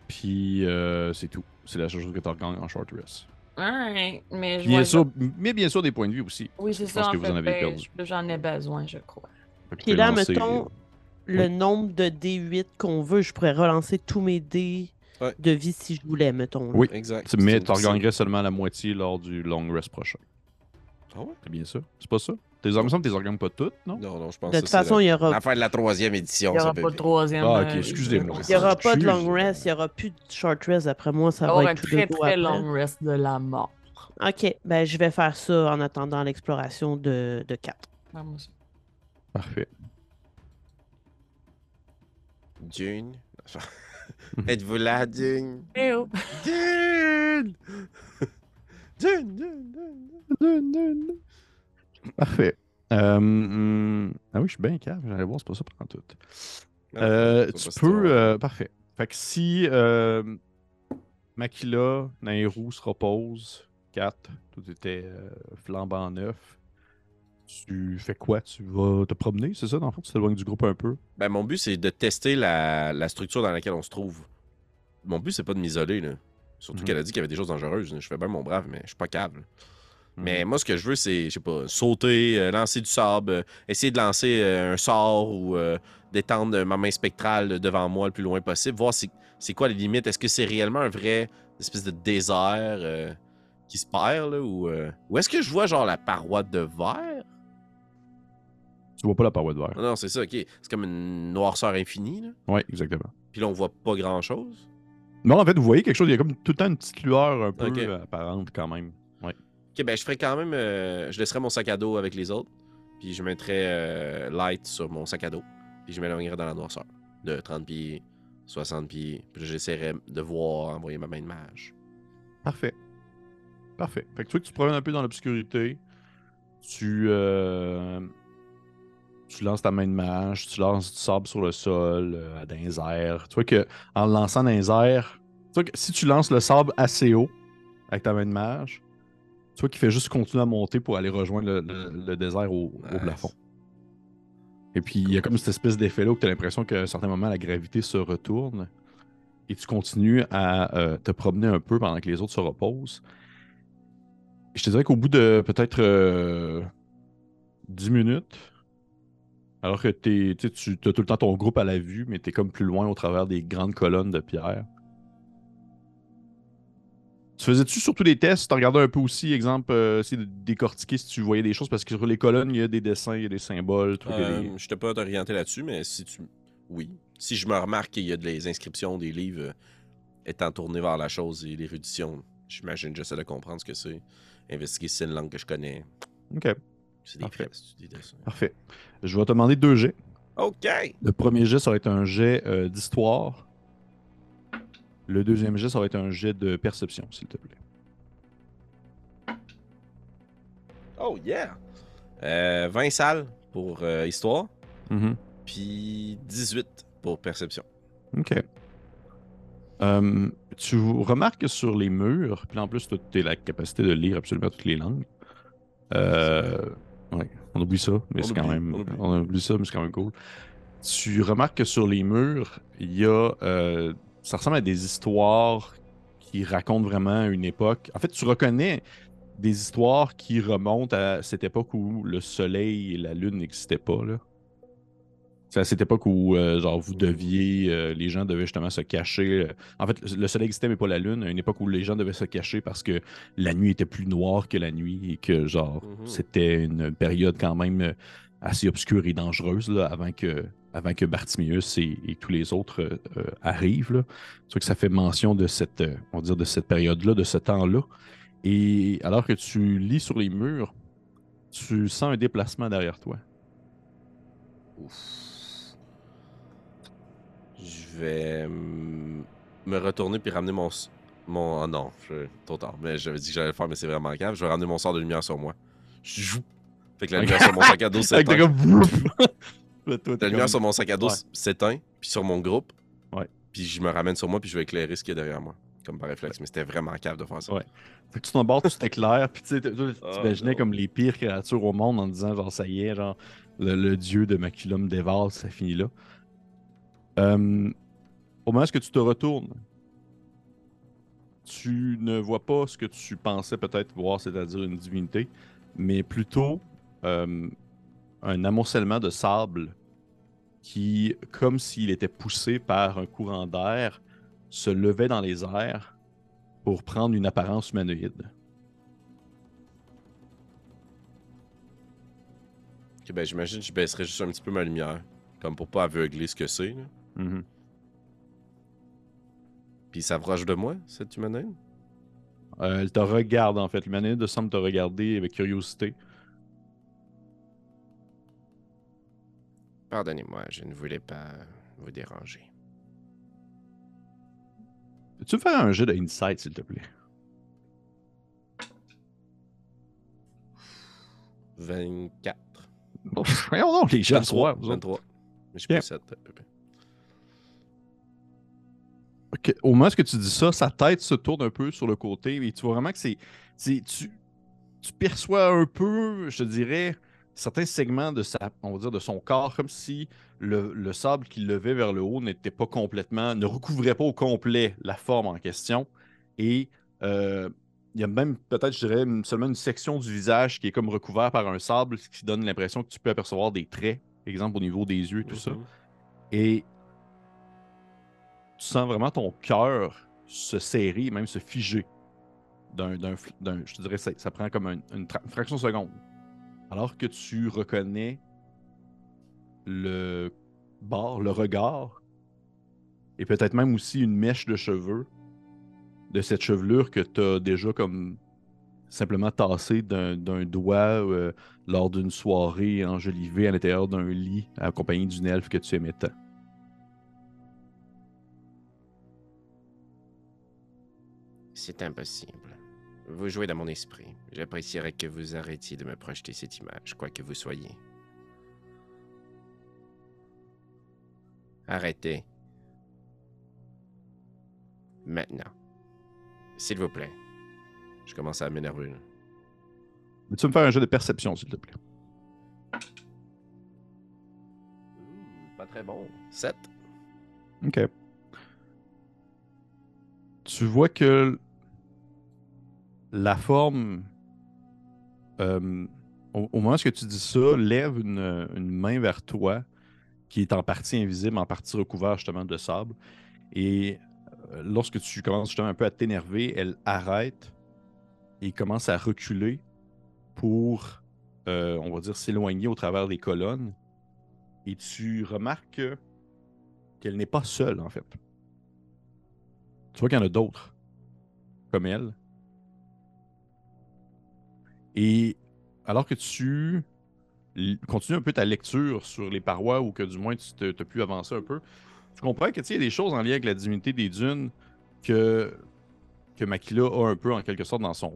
Puis, euh, c'est tout. C'est la seule chose que tu regagnes en short rest. Alright, mais je Bien sûr, mais bien sûr, des points de vue aussi. Oui, c'est je ça. pense en que vous fait, en avez ben, perdu. je- J'en ai besoin, je crois. Puis là, lancer- mettons, le Oui. nombre de D8 qu'on veut, je pourrais relancer tous mes dés Ouais. de vie si je voulais, mettons. là. Oui. Exact. Mais tu regagnerais seulement la moitié lors du long rest prochain. Ah ouais? C'est bien ça? C'est pas ça? Tes me semble que tu les regagnes pas toutes, non? Non, non, je pense De que toute façon, c'est il y la... aura la fin de la troisième édition. Il n'y aura pas de troisième. Ah, euh, ok, excusez-moi. Il n'y aura pas de long rest, il n'y aura plus de short rest. Après moi, ça va un être tout très de très long rest de la mort. Ok, ben je vais faire ça en attendant l'exploration de, de 4. Ouais, moi aussi. Parfait. Dune. Êtes-vous là, Dune? Eh oh! Dune! Dune, Dune, Dune. Parfait. Euh, hum, Ah oui, je suis bien calme. J'allais voir, c'est pas ça pendant tout. Non, Euh, tu peux. euh, parfait. Fait que si Makila, Nairou se repose, 4, tout était flambant neuf, tu fais quoi? Tu vas te promener, c'est ça, dans le fond? Tu t'éloignes du groupe un peu? Ben, mon but, c'est de tester la, la structure dans laquelle on se trouve. Mon but, c'est pas de m'isoler, là. Surtout Mhm. qu'elle a dit qu'il y avait des choses dangereuses. là. Je fais bien mon brave, mais je suis pas câble. Mais Mhm. moi, ce que je veux, c'est, je sais pas, sauter, euh, lancer du sable, euh, essayer de lancer euh, un sort ou d'étendre ma main spectrale devant moi le plus loin possible, voir c'est, c'est quoi les limites. Est-ce que c'est réellement un vrai espèce de désert qui se perd, là, ou, euh, ou est-ce que je vois genre la paroi de verre? Tu vois pas la paroi de verre. Non, non, c'est ça, ok. C'est comme une noirceur infinie, là. Oui, exactement. Puis là, on voit pas grand-chose? Non, en fait, vous voyez quelque chose, il y a comme tout le temps une petite lueur un peu apparente quand même. Ok, ben je ferais quand même. euh, je laisserais mon sac à dos avec les autres. Puis je mettrais euh, light sur mon sac à dos. Puis je m'éloignerais dans la noirceur. De 30 pieds, 60 pieds. Puis là, j'essaierais de voir, envoyer ma main de mage. Parfait. Parfait. Fait que tu vois que tu te promènes un peu dans l'obscurité. Tu, euh, tu lances ta main de mage, tu lances du sable sur le sol, euh, dans. Tu vois que en lançant dans les tu vois que si tu lances le sable assez haut avec ta main de mage, tu vois qu'il fait juste continuer à monter pour aller rejoindre le, le- le désert au, plafond. Et puis il y a comme cette espèce d'effet-là où tu as l'impression qu'à un certain moment, la gravité se retourne et tu continues à euh, te promener un peu pendant que les autres se reposent. Je te dirais qu'au bout de peut-être euh, 10 minutes, alors que sais, tu as tout le temps ton groupe à la vue, mais tu es comme plus loin au travers des grandes colonnes de pierre. Tu faisais-tu surtout des tests? Tu regardais un peu aussi, exemple, euh, essayer de décortiquer si tu voyais des choses, parce que sur les colonnes, il y a des dessins, il y a des symboles. tout, a des- Euh, je t'ai pas orienté là-dessus, mais si tu. Oui. Si je me remarque qu'il y a des inscriptions, des livres euh, étant tournés vers la chose et l'érudition, j'imagine que j'essaie de comprendre ce que c'est. Investiguer si c'est une langue que je connais. Ok, C'est des Parfait. des dessins. parfait. Je vais te demander deux jets. OK! Le premier jet, ça va être un jet euh, d'histoire. Le deuxième jet, ça va être un jet de perception, s'il te plaît. Oh yeah! Euh, 20 salles pour euh, histoire, Mhm. puis 18 pour perception. OK. Euh, tu remarques que sur les murs, puis en plus, tu as la capacité de lire absolument toutes les langues. Euh, ouais, on oublie ça, mais c'est quand même. on oublie. On oublie ça, mais c'est quand même cool. Tu remarques que sur les murs, il y a. ça ressemble à des histoires qui racontent vraiment une époque. En fait, tu reconnais des histoires qui remontent à cette époque où le soleil et la lune n'existaient pas. Là. C'est à cette époque où euh, genre vous deviez, euh, les gens devaient justement se cacher. En fait, le soleil existait mais pas la lune. À une époque où les gens devaient se cacher parce que la nuit était plus noire que la nuit et que genre Mhm. c'était une période quand même euh, assez obscure et dangereuse là, avant que avant que Bartimius et, et tous les autres euh, euh, arrivent. là. C'est que ça fait mention de cette, euh, on va dire de cette période-là, de ce temps-là. Et alors que tu lis sur les murs, tu sens un déplacement derrière toi. Ouf. Je vais me retourner puis ramener mon. mon... Ah non, je... trop tard. Mais j'avais dit que j'allais le faire, mais c'est vraiment grave. Je vais ramener mon sort de lumière sur moi. Je joue. Fait que la lumière sur mon sac à dos comme- Là, toi, t'es La lumière comme- sur mon sac à dos Ouais. s'éteint, puis sur mon groupe. Ouais. Puis je me ramène sur moi, puis je vais éclairer ce qu'il y a derrière moi. Comme par réflexe. Mais c'était vraiment cave de faire ça. Ouais. Fait que tu t'embarques, tu t'éclaires, puis tu Oh, t'imaginais comme les pires créatures au monde en disant, genre, ça y est, genre, le, le dieu de Maculum dévore, ça finit là. Euh, au moment où tu te retournes, tu ne vois pas ce que tu pensais peut-être voir, c'est-à-dire une divinité, mais plutôt euh, un amoncellement de sable qui, comme s'il était poussé par un courant d'air, se levait dans les airs pour prendre une apparence humanoïde. Ok, ben j'imagine que je baisserais juste un petit peu ma lumière. Comme pour pas aveugler ce que c'est. là. Mhm. Puis il s'approche de moi, cette humanoïde? Euh, elle te regarde en fait. L'humanoïde semble te regarder avec curiosité. Pardonnez-moi, je ne voulais pas vous déranger. Peux-tu me faire un jeu d'insight, s'il te plaît? 24. Bon, voyons donc, les jeunes 23. soirs. vous autres. 23. Mais je suis Bien. pas 7. Ok, Au moment où tu dis ça, sa tête se tourne un peu sur le côté et tu vois vraiment que c'est. c'est- Tu, tu perçois un peu, je te dirais, certains segments de sa, on va dire, de son corps, comme si le, le sable qui levait vers le haut n'était pas complètement, ne recouvrait pas au complet la forme en question. Et euh, il y a même peut-être, je dirais, une- seulement une section du visage qui est comme recouvert par un sable, ce qui donne l'impression que tu peux apercevoir des traits, exemple au niveau des yeux, tout ça. Mhm. Et tu sens vraiment ton cœur se serrer, même se figer. D'un, je te dirais, ça, ça prend comme un- une fraction de seconde. Alors que tu reconnais le bord, le regard, et peut-être même aussi une mèche de cheveux de cette chevelure que tu as déjà comme simplement tassée d'un, doigt euh, lors d'une soirée enjolivée à l'intérieur d'un lit accompagné d'une elfe que tu aimais tant. C'est impossible. Vous jouez dans mon esprit. J'apprécierais que vous arrêtiez de me projeter cette image, quoi que vous soyez. Arrêtez. Maintenant. S'il vous plaît. Je commence à m'énerver. là. Veux-tu me faire un jeu de perception, s'il te plaît? Pas très bon. 7. OK. Tu vois que la forme, euh, au, moment où tu dis ça, lève une, main vers toi qui est en partie invisible, en partie recouvert justement de sable. Et euh, lorsque tu commences justement un peu à t'énerver, elle arrête et commence à reculer pour, euh, on va dire, s'éloigner au travers des colonnes. Et tu remarques que- qu'elle n'est pas seule, en fait. Tu vois qu'il y en a d'autres, comme elle. Et alors que tu continues un peu ta lecture sur les parois ou que du moins tu t'as pu avancer un peu, tu comprends que il y a des choses en lien avec la divinité des dunes que, que Makila a un peu en quelque sorte dans son,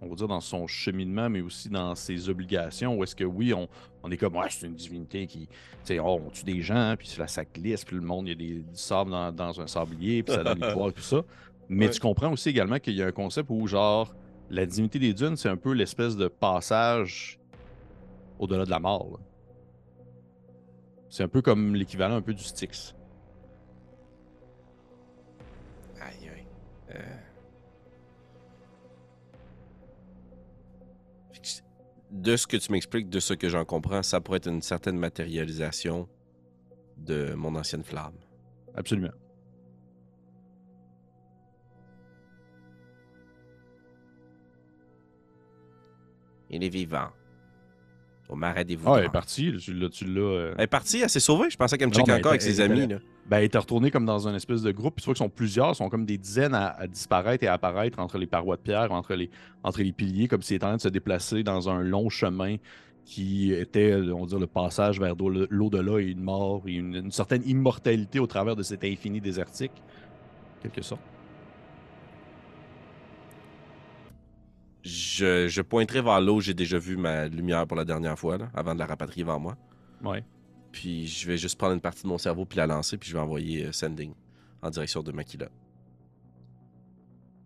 on va dire dans son cheminement, mais aussi dans ses obligations, où est-ce que oui, on, on est comme, ouais, c'est une divinité qui, tu sais, oh, on tue des gens, puis là, ça glisse, puis le monde, il y a des, du sable dans, dans un sablier, puis ça donne des pouvoirs et tout ça. Mais Ouais. tu comprends aussi également qu'il y a un concept où, genre, la divinité des dunes, c'est un peu l'espèce de passage au-delà de la mort. C'est un peu comme l'équivalent un peu du Styx. Aïe, aïe. Euh. De ce que tu m'expliques, de ce que j'en comprends, ça pourrait être une certaine matérialisation de mon ancienne flamme. Absolument. Il est vivant. Au marais des Ah, elle est partie. Tu l'as. tu l'as, euh, Elle est partie, elle s'est sauvée. Je pensais qu'elle me checkait encore avec ses amis. là. Ben, elle était retournée comme dans un espèce de groupe. Puis tu vois qu'ils sont plusieurs, ils sont comme des dizaines à, à disparaître et à apparaître entre les parois de pierre, entre les, entre les piliers, comme s'ils étaient en train de se déplacer dans un long chemin qui était, on va dire, le passage vers l'au-delà et une mort et une, une certaine immortalité au travers de cet infini désertique, quelque sorte. Je, je pointerai vers l'eau. J'ai déjà vu ma lumière pour la dernière fois, là, avant de la rapatrier vers moi. Ouais. Puis je vais juste prendre une partie de mon cerveau puis la lancer, puis je vais envoyer euh, Sending en direction de Makila.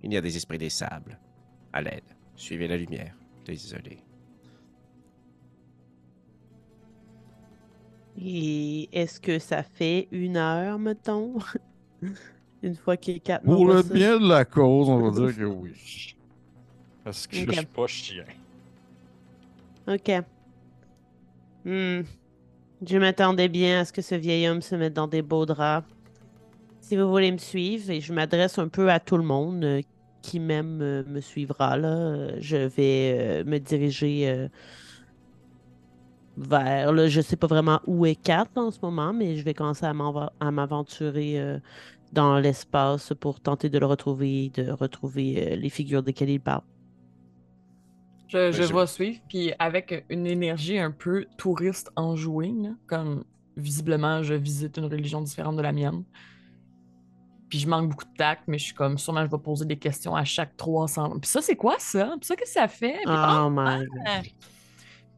Il y a des esprits des sables. À l'aide. Suivez la lumière. Désolé. Et est-ce que ça fait une heure, mettons? une fois qu'il est quatre Pour le ça? bien de la cause, on va dire que oui. Parce que je suis pas chien. OK. Hmm. Je m'attendais bien à ce que ce vieil homme se mette dans des beaux draps. Si vous voulez me suivre, et je m'adresse un peu à tout le monde euh, qui même euh, me suivra, là, euh, je vais euh, me diriger vers, là, je sais pas vraiment où est Kat en ce moment, mais je vais commencer à m'aventurer dans l'espace pour tenter de le retrouver, de retrouver les figures desquelles il parle. Je, je vais suivre, puis avec une énergie un peu touriste enjouée, là, comme visiblement je visite une religion différente de la mienne. Puis je manque beaucoup de tact, mais je suis comme sûrement je vais poser des questions à chaque 300. Puis ça, c'est quoi ça? Puis ça, qu'est-ce que ça fait? Puis, Oh oh, my god. ah!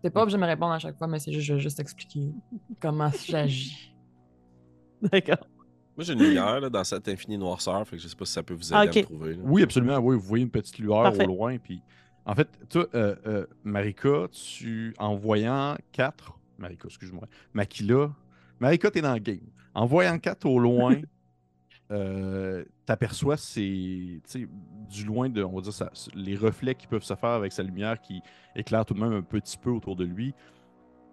T'es pas obligé de me répondre à chaque fois, mais c'est juste, je vais juste expliquer comment j'agis. D'accord. Moi, j'ai une lumière là, dans cette infinie noirceur, fait que je sais pas si ça peut vous aider à me trouver. là. Oui, absolument. Oui, vous voyez une petite lueur Parfait. au loin. Puis, en fait, toi, euh, euh, Marika, tu, en voyant 4, Marika, excuse-moi, Makila, Marika, t'es dans le game. En voyant 4 au loin, euh, t'aperçois c'est du loin de, on va dire, ça, les reflets qui peuvent se faire avec sa lumière qui éclaire tout de même un petit peu autour de lui.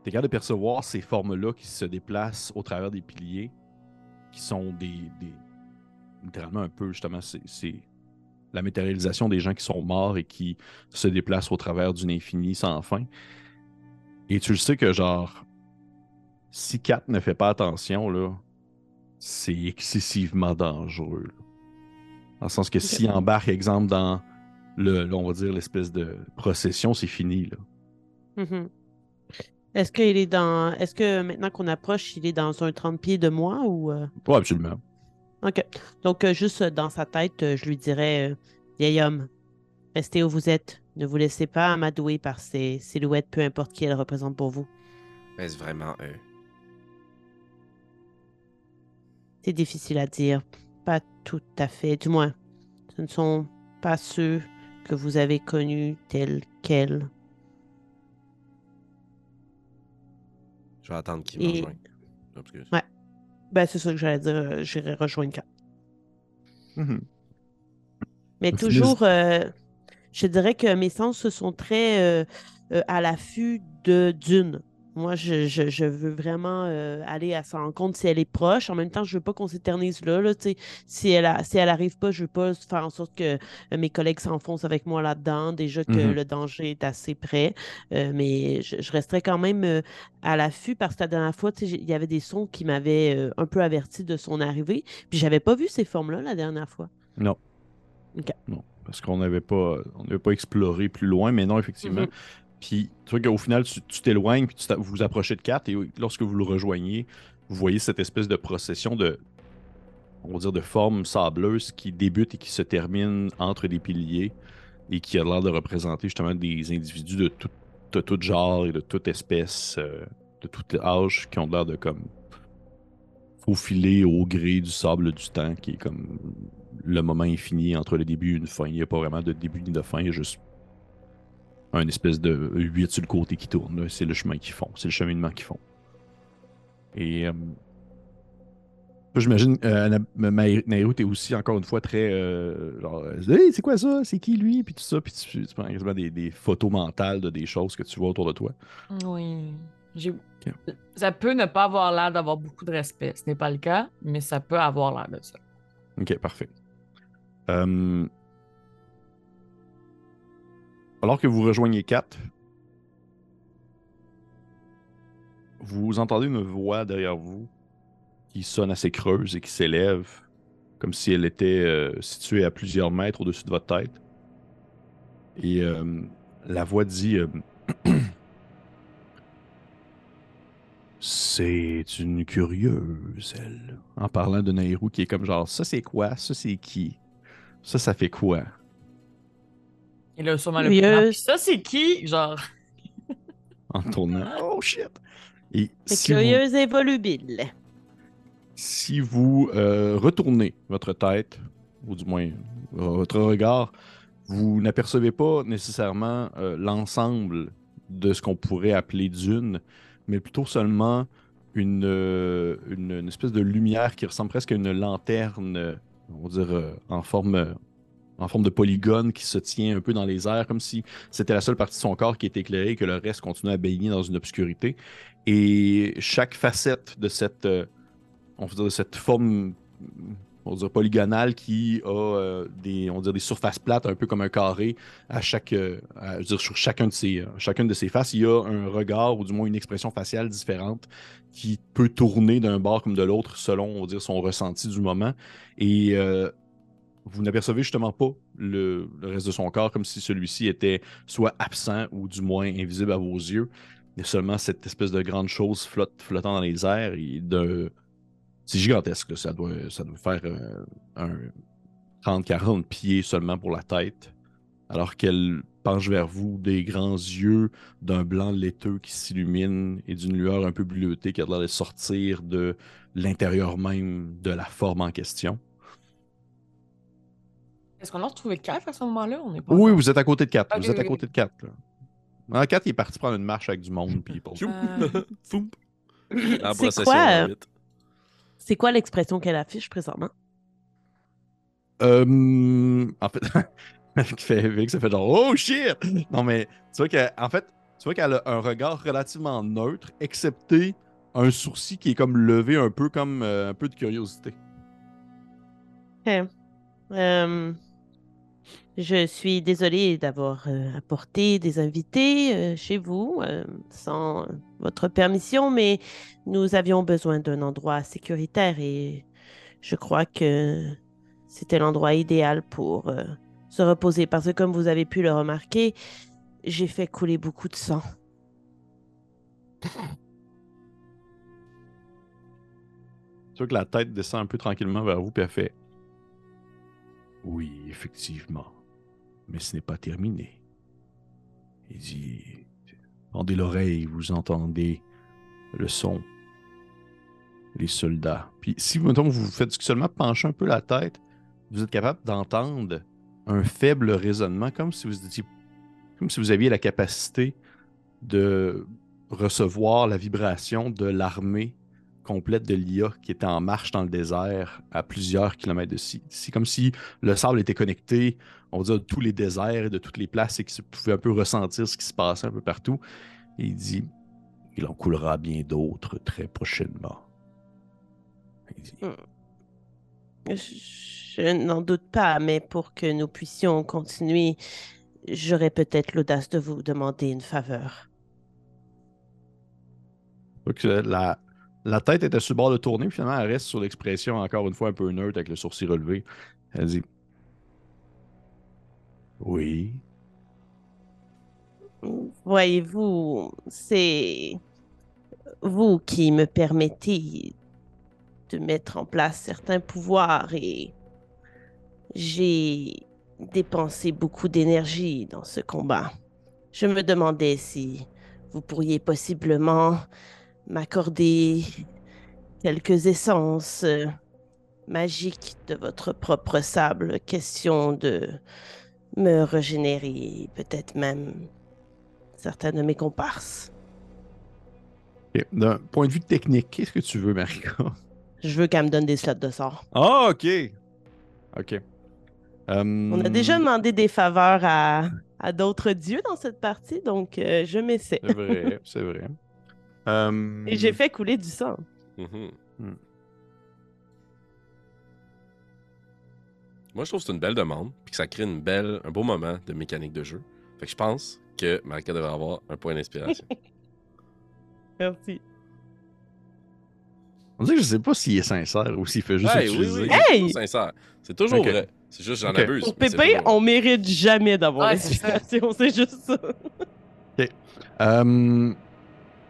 T'es capable de percevoir ces formes-là qui se déplacent au travers des piliers, qui sont des, des littéralement un peu, justement, c'est- c'est la matérialisation des gens qui sont morts et qui se déplacent au travers d'une infinie sans fin. Et tu le sais que, genre, si Kat ne fait pas attention, là, c'est excessivement dangereux. là. Dans le sens que s'il embarque, exemple, dans le, là, on va dire, l'espèce de procession, c'est fini, là. Mhm. Est-ce qu'il est dans. Est-ce que maintenant qu'on approche, il est dans un 30 pieds de moi ou. euh, Ouais, absolument. OK. Donc, euh, juste dans sa tête, euh, je lui dirais euh, Vieil homme, restez où vous êtes. Ne vous laissez pas amadouer par ces silhouettes, peu importe qui elles représentent pour vous. Est-ce vraiment eux? C'est difficile à dire. Pas tout à fait. Du moins, ce ne sont pas ceux que vous avez connus tels quels. Je vais attendre qu'ils Et- me rejoignent. Excuse. Ben, c'est ça que j'allais dire. euh, J'irai rejoindre Kat. Mhm. Mais toujours, euh, je dirais que mes sens sont très euh, euh, à l'affût de d'une. Moi, je, je- je veux vraiment euh, aller à sa rencontre si elle est proche. En même temps, je veux pas qu'on s'éternise là. là, si elle a, si elle arrive pas, je veux pas faire en sorte que euh, mes collègues s'enfoncent avec moi là-dedans. Déjà que Mhm. le danger est assez près. Euh, mais je, je resterai quand même euh, à l'affût parce que la dernière fois, il y avait des sons qui m'avaient un peu averti de son arrivée. Puis j'avais pas vu ces formes-là la dernière fois. Non. Non, parce qu'on n'avait pas, on pas exploré plus loin, mais non, effectivement. Mhm. Puis, vois qu'au final, tu t'éloignes, puis tu vous approchez de Kat, et lorsque vous le rejoignez, vous voyez cette espèce de procession de, on va dire, de forme sableuse qui débute et qui se termine entre des piliers et qui a l'air de représenter justement des individus de tout, de tout genre et de toute espèce, euh, de tout âge, qui ont l'air de comme faufiler au gré du sable du temps, qui est comme le moment infini entre le début et une fin. Il n'y a pas vraiment de début ni de fin, il y a juste un espèce de 8 sur le côté qui tourne. là. C'est le chemin qu'ils font, c'est le cheminement qu'ils font. Et euh, j'imagine, euh, Nairou, t'es aussi encore une fois très euh, genre, Hey, c'est quoi ça? C'est qui lui? Puis tout ça, puis tu, tu prends quasiment des, des photos mentales de des choses que tu vois autour de toi. Oui. Ça peut ne pas avoir l'air d'avoir beaucoup de respect. Ce n'est pas le cas, mais ça peut avoir l'air de ça. Ok, parfait. Euh, Alors que vous rejoignez Kat, vous entendez une voix derrière vous qui sonne assez creuse et qui s'élève, comme si elle était euh, située à plusieurs mètres au-dessus de votre tête. Et euh, la voix dit euh, C'est une curieuse, elle. En parlant de Nairou qui est comme genre Ça c'est quoi? Ça c'est qui? Ça ça fait quoi? Et là, sûrement le Curieuse. Puis Ça, c'est qui? Genre? En tournant Oh shit Et C'est si vous- curieuse et volubile. si vous euh, retournez votre tête, ou du moins votre regard, vous n'apercevez pas nécessairement euh, l'ensemble de ce qu'on pourrait appeler dune, mais plutôt seulement une, euh, une, une espèce de lumière qui ressemble presque à une lanterne, euh, on va dire, euh, en forme. En forme de polygone qui se tient un peu dans les airs, comme si c'était la seule partie de son corps qui était éclairée et que le reste continuait à baigner dans une obscurité. Et chaque facette de cette, euh, on va dire, cette forme polygonale qui a euh, des, on va dire, des surfaces plates, un peu comme un carré, à chaque, euh, sur chacun de ses, chacune de ses faces, il y a un regard ou du moins une expression faciale différente qui peut tourner d'un bord comme de l'autre selon on va dire, son ressenti du moment. Et vous n'apercevez justement pas le, reste de son corps comme si celui-ci était soit absent ou du moins invisible à vos yeux. Il y a seulement cette espèce de grande chose flotte, flottant dans les airs et c'est gigantesque, ça doit, ça doit faire euh, un 30-40 pieds seulement pour la tête, alors qu'elle penche vers vous des grands yeux d'un blanc laiteux qui s'illumine et d'une lueur un peu bleutée qui a l'air de sortir de l'intérieur même de la forme en question. Est-ce qu'on a retrouvé Kev à ce moment-là? On est pas Oui, vous êtes à côté de 4. Ok, vous êtes à ok, côté de 4. Là. 4, il est parti prendre une marche avec du monde. puis il passe. Euh. En C'est quoi, euh. C'est quoi l'expression qu'elle affiche présentement? Euh, en fait, Félix, ça fait genre Oh shit! Non, mais tu vois qu'elle, en fait, tu vois qu'elle a un regard relativement neutre, excepté un sourcil qui est comme levé un peu comme euh, un peu de curiosité. Euh, je suis désolée d'avoir euh, apporté des invités euh, chez vous euh, sans votre permission, mais nous avions besoin d'un endroit sécuritaire et je crois que c'était l'endroit idéal pour se reposer parce que comme vous avez pu le remarquer, j'ai fait couler beaucoup de sang. Tu vois que la tête descend un peu tranquillement vers vous, puis elle fait Oui, effectivement, mais ce n'est pas terminé. Il dit Tendez l'oreille, vous entendez le son. Les soldats. Puis si mettons, vous faites seulement pencher un peu la tête, vous êtes capable d'entendre un faible résonnement, comme si vous aviez la capacité de recevoir la vibration de l'armée complète de l'IA qui était en marche dans le désert à plusieurs kilomètres d'ici. C'est comme si le sable était connecté, on va dire, de tous les déserts et de toutes les places et qu'il pouvait un peu ressentir ce qui se passait un peu partout. Et il dit il en coulera bien d'autres très prochainement. Il dit, Je, je n'en doute pas, mais pour que nous puissions continuer, j'aurais peut-être l'audace de vous demander une faveur. Donc, la, la tête était sur le bord de tourner, puis finalement, elle reste sur l'expression encore une fois un peu neutre avec le sourcil relevé. Elle dit Oui. Voyez-vous, c'est vous qui me permettez de mettre en place certains pouvoirs et j'ai dépensé beaucoup d'énergie dans ce combat. Je me demandais si vous pourriez possiblement m'accorder quelques essences euh, magiques de votre propre sable, question de me régénérer, peut-être même certains de mes comparses. D'un point de vue technique, qu'est-ce que tu veux, Marika? Je veux qu'elle me donne des slots de sort. Ah, ok. Ok. On a déjà demandé des faveurs à, à d'autres dieux dans cette partie, donc euh, je m'essaie. C'est vrai, c'est vrai. Euh, Et j'ai fait couler du sang. Mhm. Hmm. Moi, je trouve que c'est une belle demande, puis que ça crée une belle, un beau moment de mécanique de jeu. Fait que je pense que Marika devrait avoir un point d'inspiration. Merci. On dirait que je sais pas s'il est sincère ou s'il fait juste oui, utiliser. oui, Hey! c'est toujours sincère. C'est toujours Ok. vrai. C'est juste j'en Ok. abuse. Pour Pépé, on mérite jamais d'avoir ça. l'inspiration, c'est juste ça. Euh,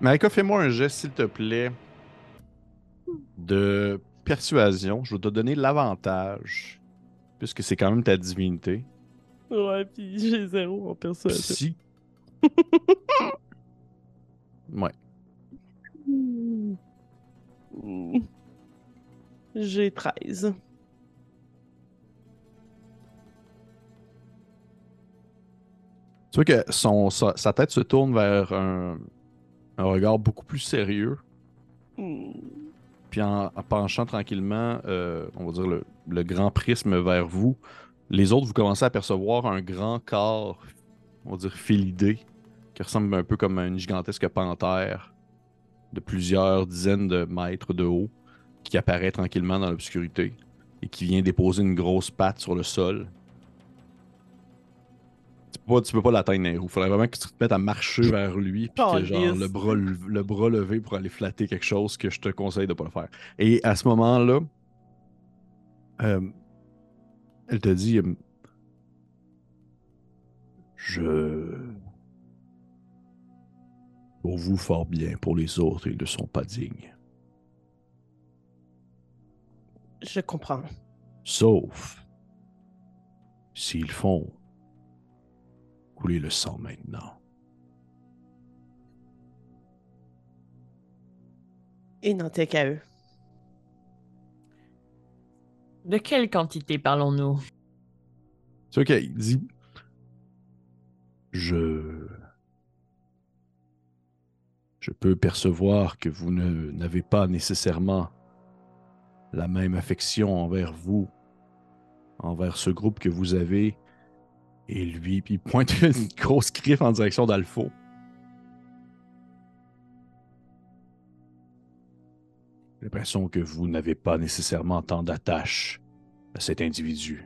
Marika, fais-moi un geste, s'il te plaît, de persuasion. Je vais te donner l'avantage, puisque c'est quand même ta divinité. Ouais, puis j'ai zéro en persuasion. Psy. ouais. Hmm. J'ai 13. Tu vois que son, sa, sa tête se tourne vers un, un regard beaucoup plus sérieux. Hmm. Puis en, en penchant tranquillement, euh, on va dire le, le grand prisme vers vous, les autres, vous commencez à percevoir un grand corps, on va dire félidé, qui ressemble un peu comme à une gigantesque panthère de plusieurs dizaines de mètres de haut, qui apparaît tranquillement dans l'obscurité et qui vient déposer une grosse patte sur le sol. Tu peux pas, tu peux pas l'atteindre, Nero. Il faudrait vraiment que tu te mettes à marcher vers lui, puis que genre le bras, le, le bras levé pour aller flatter quelque chose que je te conseille de pas le faire. Et à ce moment-là, euh, elle te dit euh, Je. Pour vous, fort bien. Pour les autres, ils ne sont pas dignes. Je comprends. Sauf s'ils font couler le sang maintenant. Et n'en tient qu'à eux? De quelle quantité parlons-nous? C'est ok, il dit Je. Je peux percevoir que vous ne- n'avez pas nécessairement la même affection envers vous, envers ce groupe que vous avez, et lui, puis il pointe une grosse griffe en direction d'Alpha. J'ai l'impression que vous n'avez pas nécessairement tant d'attache à cet individu.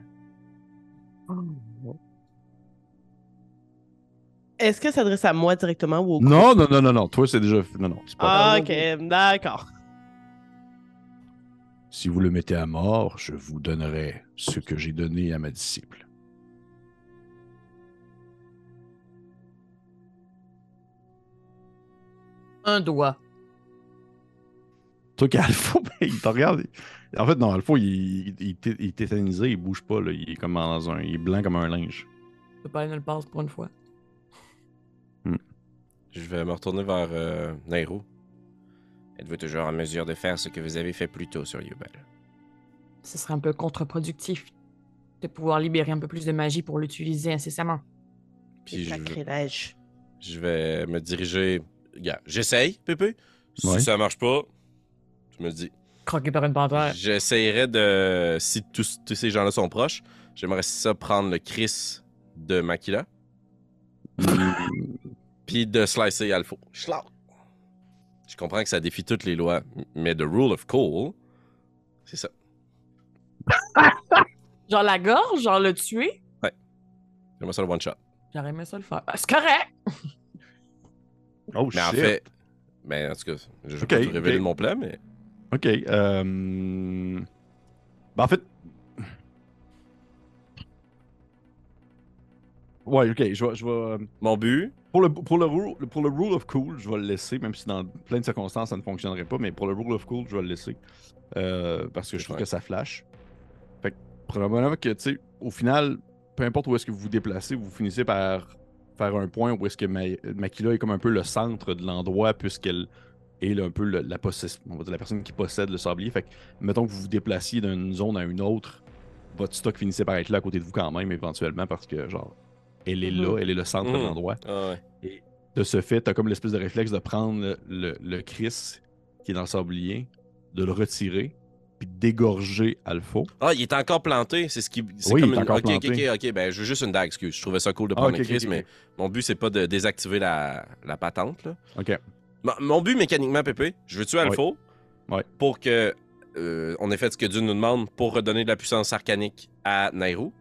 Est-ce que ça s'adresse à moi directement ou au groupe? Non, non, non, non, non. Toi, c'est déjà. Non, non. pas Ah, ok, d'accord. Si vous le mettez à mort, je vous donnerai ce que j'ai donné à ma disciple. Un doigt. Toi, qu'Alpha, ben, il te regarde. En fait, non, Alpha, il, est tétanisé, il bouge pas, là. Il est comme dans un. Il est blanc comme un linge. Je peux pas aller le passe pour une fois. Je vais me retourner vers euh, Nairo. Êtes-vous toujours en mesure de faire ce que vous avez fait plus tôt sur Yubel? Ce serait un peu contre-productif de pouvoir libérer un peu plus de magie pour l'utiliser incessamment. Puis je, Sacrilège. je vais me diriger. Gars, j'essaye, Pépé. Si Ouais. ça marche pas, tu me dis. Croqué par une panthère. J'essayerais de. Si tous, tous ces gens-là sont proches, j'aimerais ça prendre le Chris de Makila. Puis de slicer Alpha. Je comprends que ça défie toutes les lois, mais the rule of cool, c'est ça. Genre la gorge, genre le tuer? J'aimerais ça le one shot. J'aurais aimé ça le faire. Ah, c'est correct! Oh, Mais en shit. fait, mais en tout cas, je vais Ok, pas te révéler mon plan, mais Ok. Euh... Ben, en fait. Ouais, ok. Je vais. Je vais... euh, mon but, Pour le, pour, le rule, pour le rule of cool, je vais le laisser, même si dans plein de circonstances ça ne fonctionnerait pas, mais pour le rule of cool, je vais le laisser. Euh, parce que je trouve Ouais. que ça flash. Fait que, probablement que, tu sais, au final, peu importe où est-ce que vous vous déplacez, vous finissez par faire un point où est-ce que Ma- Makila est comme un peu le centre de l'endroit, puisqu'elle est un peu le- la, on va dire la personne qui possède le sablier. Fait que, mettons que vous vous déplaciez d'une zone à une autre, votre stock finissait par être là à côté de vous quand même, éventuellement, parce que, genre, elle est là, elle est le centre de Mhm. l'endroit ah ouais. de ce fait, t'as comme l'espèce de réflexe de prendre le, le, le Chris qui est dans le sablier, de le retirer, puis d'égorger Alpha. Ah, il est encore planté, c'est ce qui. Oui, comme il est une... encore ok, ok, planté. ok, ok, ben je veux juste une dague, excuse. Je trouvais ça cool de Ah, prendre ok, le ok, Chris, ok, mais mon but c'est pas de désactiver la, la patente, là. Ok. Mon but mécaniquement, Pépé, je veux tuer Alpha Ouais. pour que euh, on ait fait ce que Dieu nous demande pour redonner de la puissance arcanique à Nairou,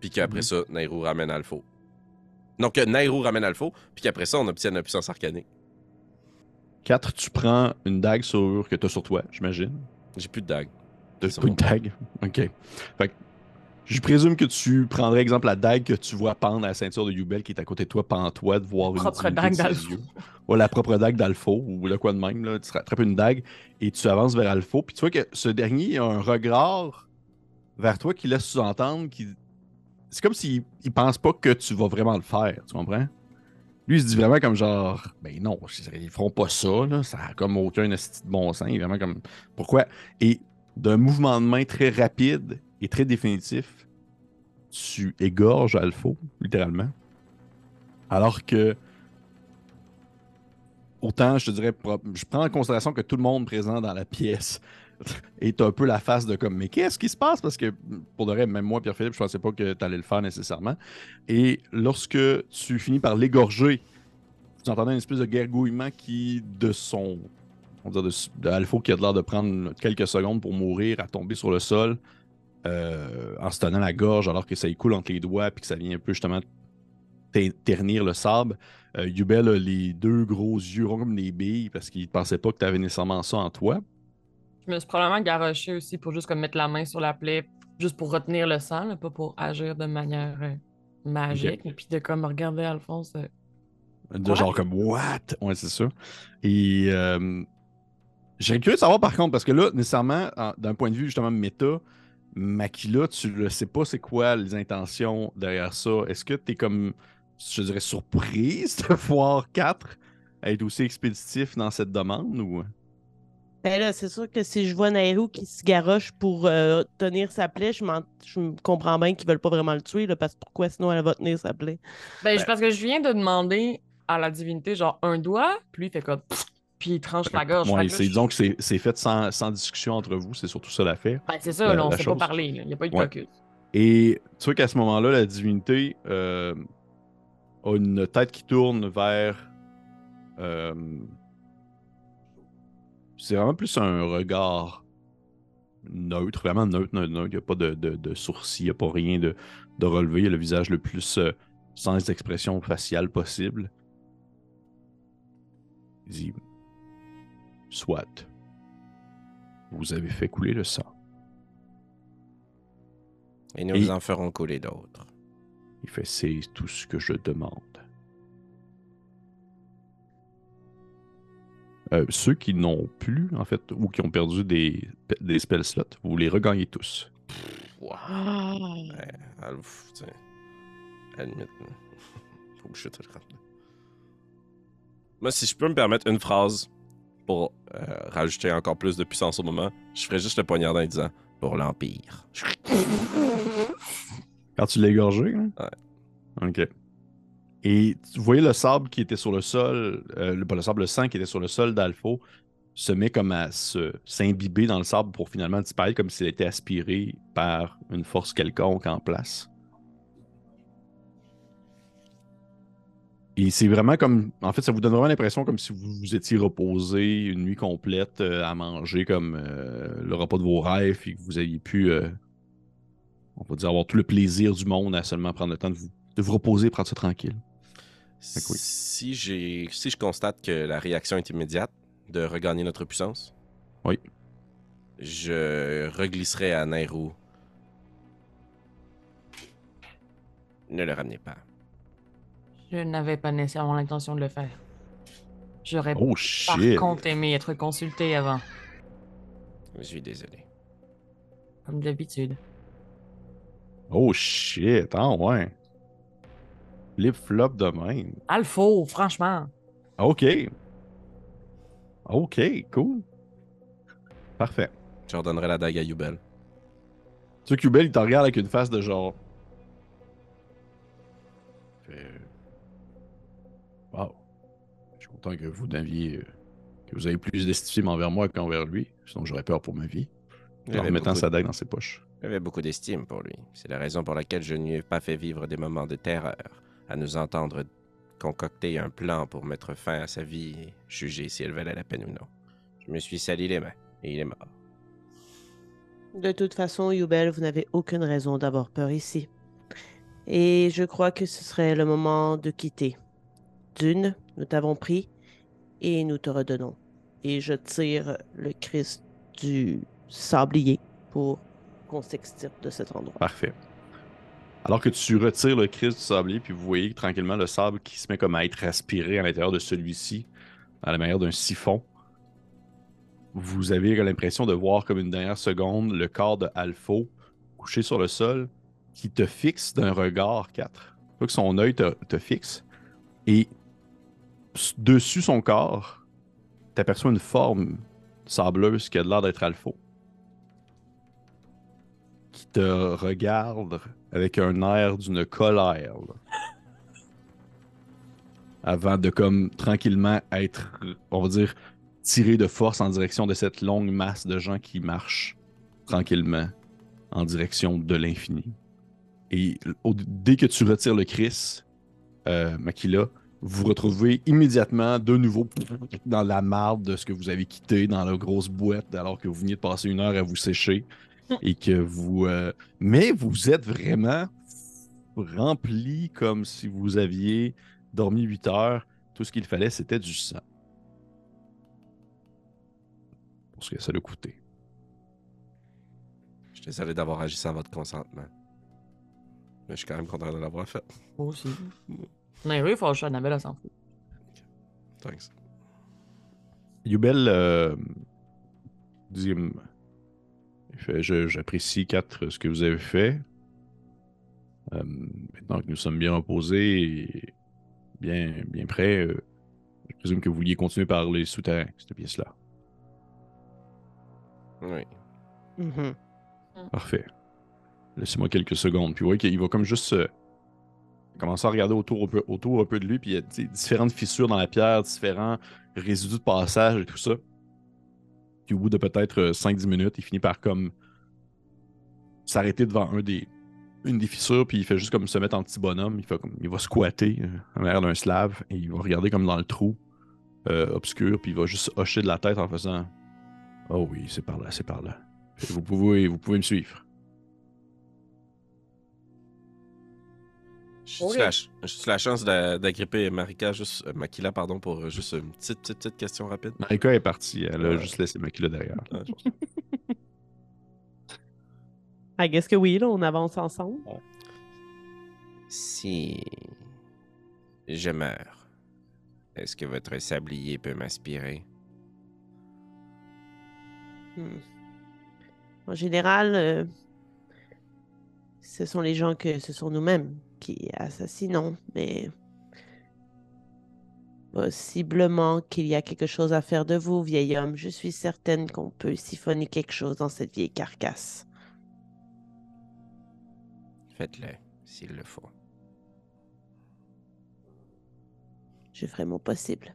puis qu'après Mhm. ça, Nairou ramène Alpha. Donc, que Nairou ramène Alpha, puis qu'après ça, on obtienne la puissance arcanique. 4, tu prends une dague sur, que tu as sur toi, j'imagine. J'ai plus de dague. De dague. Ok. Fait que je présume que tu prendrais, exemple, la dague que tu vois pendre à la ceinture de Yubel qui est à côté de toi, pendant toi, de voir une Propre dague d'Alpha. Ouais, la propre dague d'Alpha, ou le quoi de même, là. Tu attrapes une dague et tu avances vers Alpha. Puis tu vois que ce dernier a un regard vers toi qui laisse sous-entendre qu'il. C'est comme s'il il pense pas que tu vas vraiment le faire, tu comprends? Lui, il se dit vraiment comme genre, ben non, ils feront pas ça, là, ça a comme aucun de bon sens. Il est vraiment comme, pourquoi? Et d'un mouvement de main très rapide et très définitif, tu égorges Alpha, littéralement. Alors que, autant, je te dirais, je prends en considération que tout le monde présent dans la pièce est un peu la face de comme, mais qu'est-ce qui se passe? Parce que, pour de vrai, même moi, Pierre-Philippe, je pensais pas que tu allais le faire nécessairement. Et lorsque tu finis par l'égorger, tu entendais une espèce de gargouillement qui, de son. On va dire de, de Alpha qui a l'air de prendre quelques secondes pour mourir, à tomber sur le sol, euh, en se tenant la gorge alors que ça y coule entre les doigts puis que ça vient un peu justement ter- ternir le sable. Euh, Yubel a les deux gros yeux ronds comme des billes parce qu'il pensait pas que tu avais nécessairement ça en toi. Je me suis probablement garoché aussi pour juste comme mettre la main sur la plaie, juste pour retenir le sang, là, pas pour agir de manière euh, magique. Et puis de comme regarder Alphonse. euh, De genre comme What? Ouais, c'est ça. Et euh, j'ai curieux de savoir par contre, parce que là, nécessairement, en- d'un point de vue justement méta, Makila, tu ne sais pas c'est quoi les intentions derrière ça. Est-ce que tu es comme, je dirais, surprise de voir 4 être aussi expéditif dans cette demande ou? Ben là, c'est sûr que si je vois Nairou qui se garoche pour euh, tenir sa plaie, je, je comprends bien qu'ils veulent pas vraiment le tuer, là, parce que pourquoi sinon elle va tenir sa plaie? Ben, je- parce que je viens de demander à la divinité, genre, un doigt, puis lui, il fait comme. Pfff Puis il tranche la gorge. Ouais, c'est, que c'est, c'est fait sans, sans discussion entre vous, c'est surtout ça l'affaire. Ben, c'est ça, la- là, on sait chose. pas parler. là. Il n'y a pas eu de Ouais. focus. Et tu vois qu'à ce moment-là, la divinité euh, a une tête qui tourne vers. euh, c'est vraiment plus un regard neutre, vraiment neutre, neutre, neutre. Il n'y a pas de, de, de sourcils, il n'y a pas rien de, de relevé. Il a le visage le plus euh, sans expression faciale possible. Il dit Soit, vous avez fait couler le sang. Et nous Et- en ferons couler d'autres. Il fait c'est tout ce que je demande. Euh, ceux qui n'ont plus, en fait, ou qui ont perdu des, des spell slots, vous les regagnez tous. Wow. Ah. Ouais. À la limite. là. Faut que je te. Moi, si je peux me permettre une phrase pour euh, rajouter encore plus de puissance au moment, je ferais juste le poignard en disant pour l'Empire. Quand tu l'as égorgé, hein? Ouais. Ok. Et tu voyais le sable qui était sur le sol, euh, le, pas le sable, le sang qui était sur le sol d'Alpha se met comme à s'imbiber dans le sable pour finalement disparaître comme s'il était aspiré par une force quelconque en place. Et c'est vraiment comme. En fait, ça vous donne vraiment l'impression comme si vous vous étiez reposé une nuit complète euh, à manger comme euh, le repas de vos rêves et que vous aviez pu, euh, on va dire, avoir tout le plaisir du monde à seulement prendre le temps de vous, de vous reposer et prendre ça tranquille. Oui. Si, j'ai, si je constate que la réaction est immédiate de regagner notre puissance, Oui. je reglisserai à Nairou. Ne le ramenez pas. Je n'avais pas nécessairement l'intention de le faire. J'aurais Oh par shit! contre aimé être consulté avant, Je suis désolé. comme d'habitude. Oh shit! Ah ouais! Flip-flop de même. Alpha, franchement. Ok. Ok, cool. Parfait. Je redonnerai la dague à Yubel. Tu sais, Cubel, il te regarde avec une face de genre. Wow. Que vous n'aviez. euh, que vous ayez plus d'estime envers moi qu'envers lui. Sinon, j'aurais peur pour ma vie. En beaucoup- sa dague dans ses poches. J'avais beaucoup d'estime pour lui. C'est la raison pour laquelle je ne lui ai pas fait vivre des moments de terreur, à nous entendre concocté un plan pour mettre fin à sa vie et juger si elle valait la peine ou non. Je me suis sali les mains et il est mort. De toute façon, Yubel, vous n'avez aucune raison d'avoir peur ici. Et je crois que ce serait le moment de quitter. D'une, nous t'avons pris et nous te redonnons. Et je tire le Christ du sablier pour qu'on s'extirpe de cet endroit. Parfait. Alors que tu retires le Christ du sablier, puis vous voyez tranquillement le sable qui se met comme à être aspiré à l'intérieur de celui-ci, à la manière d'un siphon. Vous avez l'impression de voir comme une dernière seconde le corps de Alpho couché sur le sol qui te fixe d'un regard 4. Tu vois que son œil te, fixe et dessus son corps, tu aperçois une forme sableuse qui a l'air d'être Alpho qui te regarde avec un air d'une colère. Avant de comme tranquillement être, on va dire, tiré de force en direction de cette longue masse de gens qui marchent tranquillement en direction de l'infini. Et dès que tu retires le Chris, euh, Makila, vous vous retrouvez immédiatement de nouveau dans la marde de ce que vous avez quitté dans la grosse boîte alors que vous veniez de passer une heure à vous sécher et que vous. euh, Mais vous êtes vraiment rempli comme si vous aviez dormi 8 heures. Tout ce qu'il fallait, c'était du sang. Pour ce que ça l'a coûté. Je suis désolé d'avoir agi sans votre consentement. Mais je suis quand même content de l'avoir fait. Moi aussi. Nairo est fâché, Annabelle, elle s'en fout. Thanks. Yubel euh, dit il J'apprécie quatre ce que vous avez fait. Euh, maintenant que nous sommes bien reposés et bien, bien prêts, euh, je présume que vous vouliez continuer par les souterrains, cette pièce-là. Oui. Mhm. Parfait. Laissez-moi quelques secondes. Puis vous voyez qu'il va comme juste euh, commencer à regarder autour autour un peu de lui. Puis il y a différentes fissures dans la pierre, différents résidus de passage et tout ça. Puis au bout de peut-être euh, 5-10 minutes, il finit par comme s'arrêter devant des, une des fissures. Puis il fait juste comme se mettre en petit bonhomme. Il, fait comme, il va squatter euh, en l'air d'un slave. Et il va regarder comme dans le trou euh, obscur. Puis il va juste hocher de la tête en faisant Oh oui, c'est par là, c'est par là. Vous pouvez, vous pouvez me suivre. J'ai la, chance d'a- d'agripper Marika, juste, euh, Makila, pardon, pour euh, juste une petite, petite, petite question rapide. Marika est partie. Elle a juste laissé Makila derrière. Pense. I guess que oui, là, on avance ensemble. Si je meurs, est-ce que votre sablier peut m'inspirer? Hmm. En général, euh, ce sont les gens que ce sont nous-mêmes qui assassinons, mais possiblement qu'il y a quelque chose à faire de vous, vieil homme. Je suis certaine qu'on peut siphonner quelque chose dans cette vieille carcasse. Faites-le, s'il le faut. Je ferai mon possible.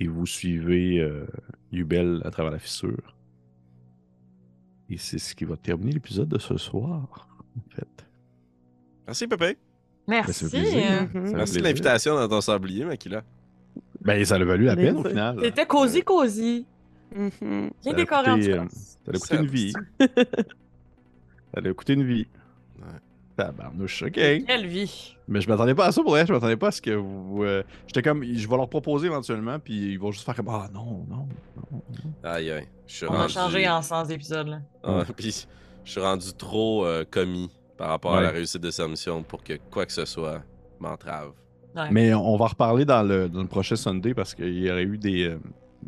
Et vous suivez euh, Yubel à travers la fissure. Et c'est ce qui va terminer l'épisode de ce soir, en fait. Merci, Pépé. Merci. fait Merci de l'invitation dans ton sablier, Makila. Ben, ça l'a valu la peine au final. C'était cosy, cosy. Mhm. Bien Ça a décoré en tout cas. euh, Ça l'a coûté une vie. Ça l'a coûté une vie. Tabarnouche, ok. Quelle vie. Mais je m'attendais pas à ça pour vrai. Je m'attendais pas à ce que vous. euh, J'étais comme. Je vais leur proposer éventuellement, puis ils vont juste faire comme. Ah non, non, non. Aïe, aïe. Je suis On a rendu... changé en 100 épisodes. Là. Ah, puis je suis rendu trop euh, commis par rapport à Ouais. la réussite de sa mission pour que quoi que ce soit m'entrave. Ouais. Mais on va en reparler dans le, dans le prochain Sunday parce qu'il y aurait eu des. euh,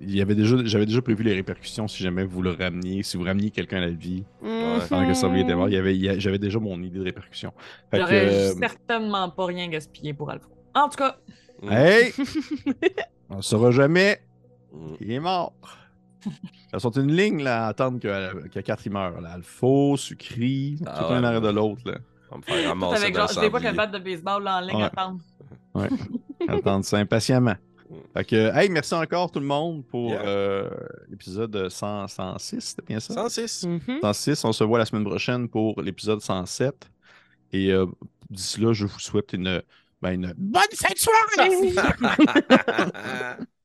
il y avait déjà, j'avais déjà prévu les répercussions si jamais vous le rameniez, si vous rameniez quelqu'un à la vie pendant que sablier était mort. Il y avait, il y a- j'avais déjà mon idée de répercussion. Fait que, J'aurais euh, certainement pas rien gaspillé pour Alpha. En tout cas, hey! on ne saura jamais. Mm. Il est mort. Elles sont une ligne là, à attendre que, que quatre il meurt. Là. Alpha, Sucri, Ah tout ouais. un arrêt de l'autre. Là. On va me ramasser avec genre, je vois qu'elle sablier. batte de baseball là, en ligne Ouais. à attendre. Attendre ça impatiemment. Fait que, hey, merci encore tout le monde pour Yeah. euh, l'épisode 100 106, c'était bien ça? 106. Mhm. 106, on se voit la semaine prochaine pour l'épisode 107. Et euh, d'ici là, je vous souhaite une, ben, une Bonne fin de soirée!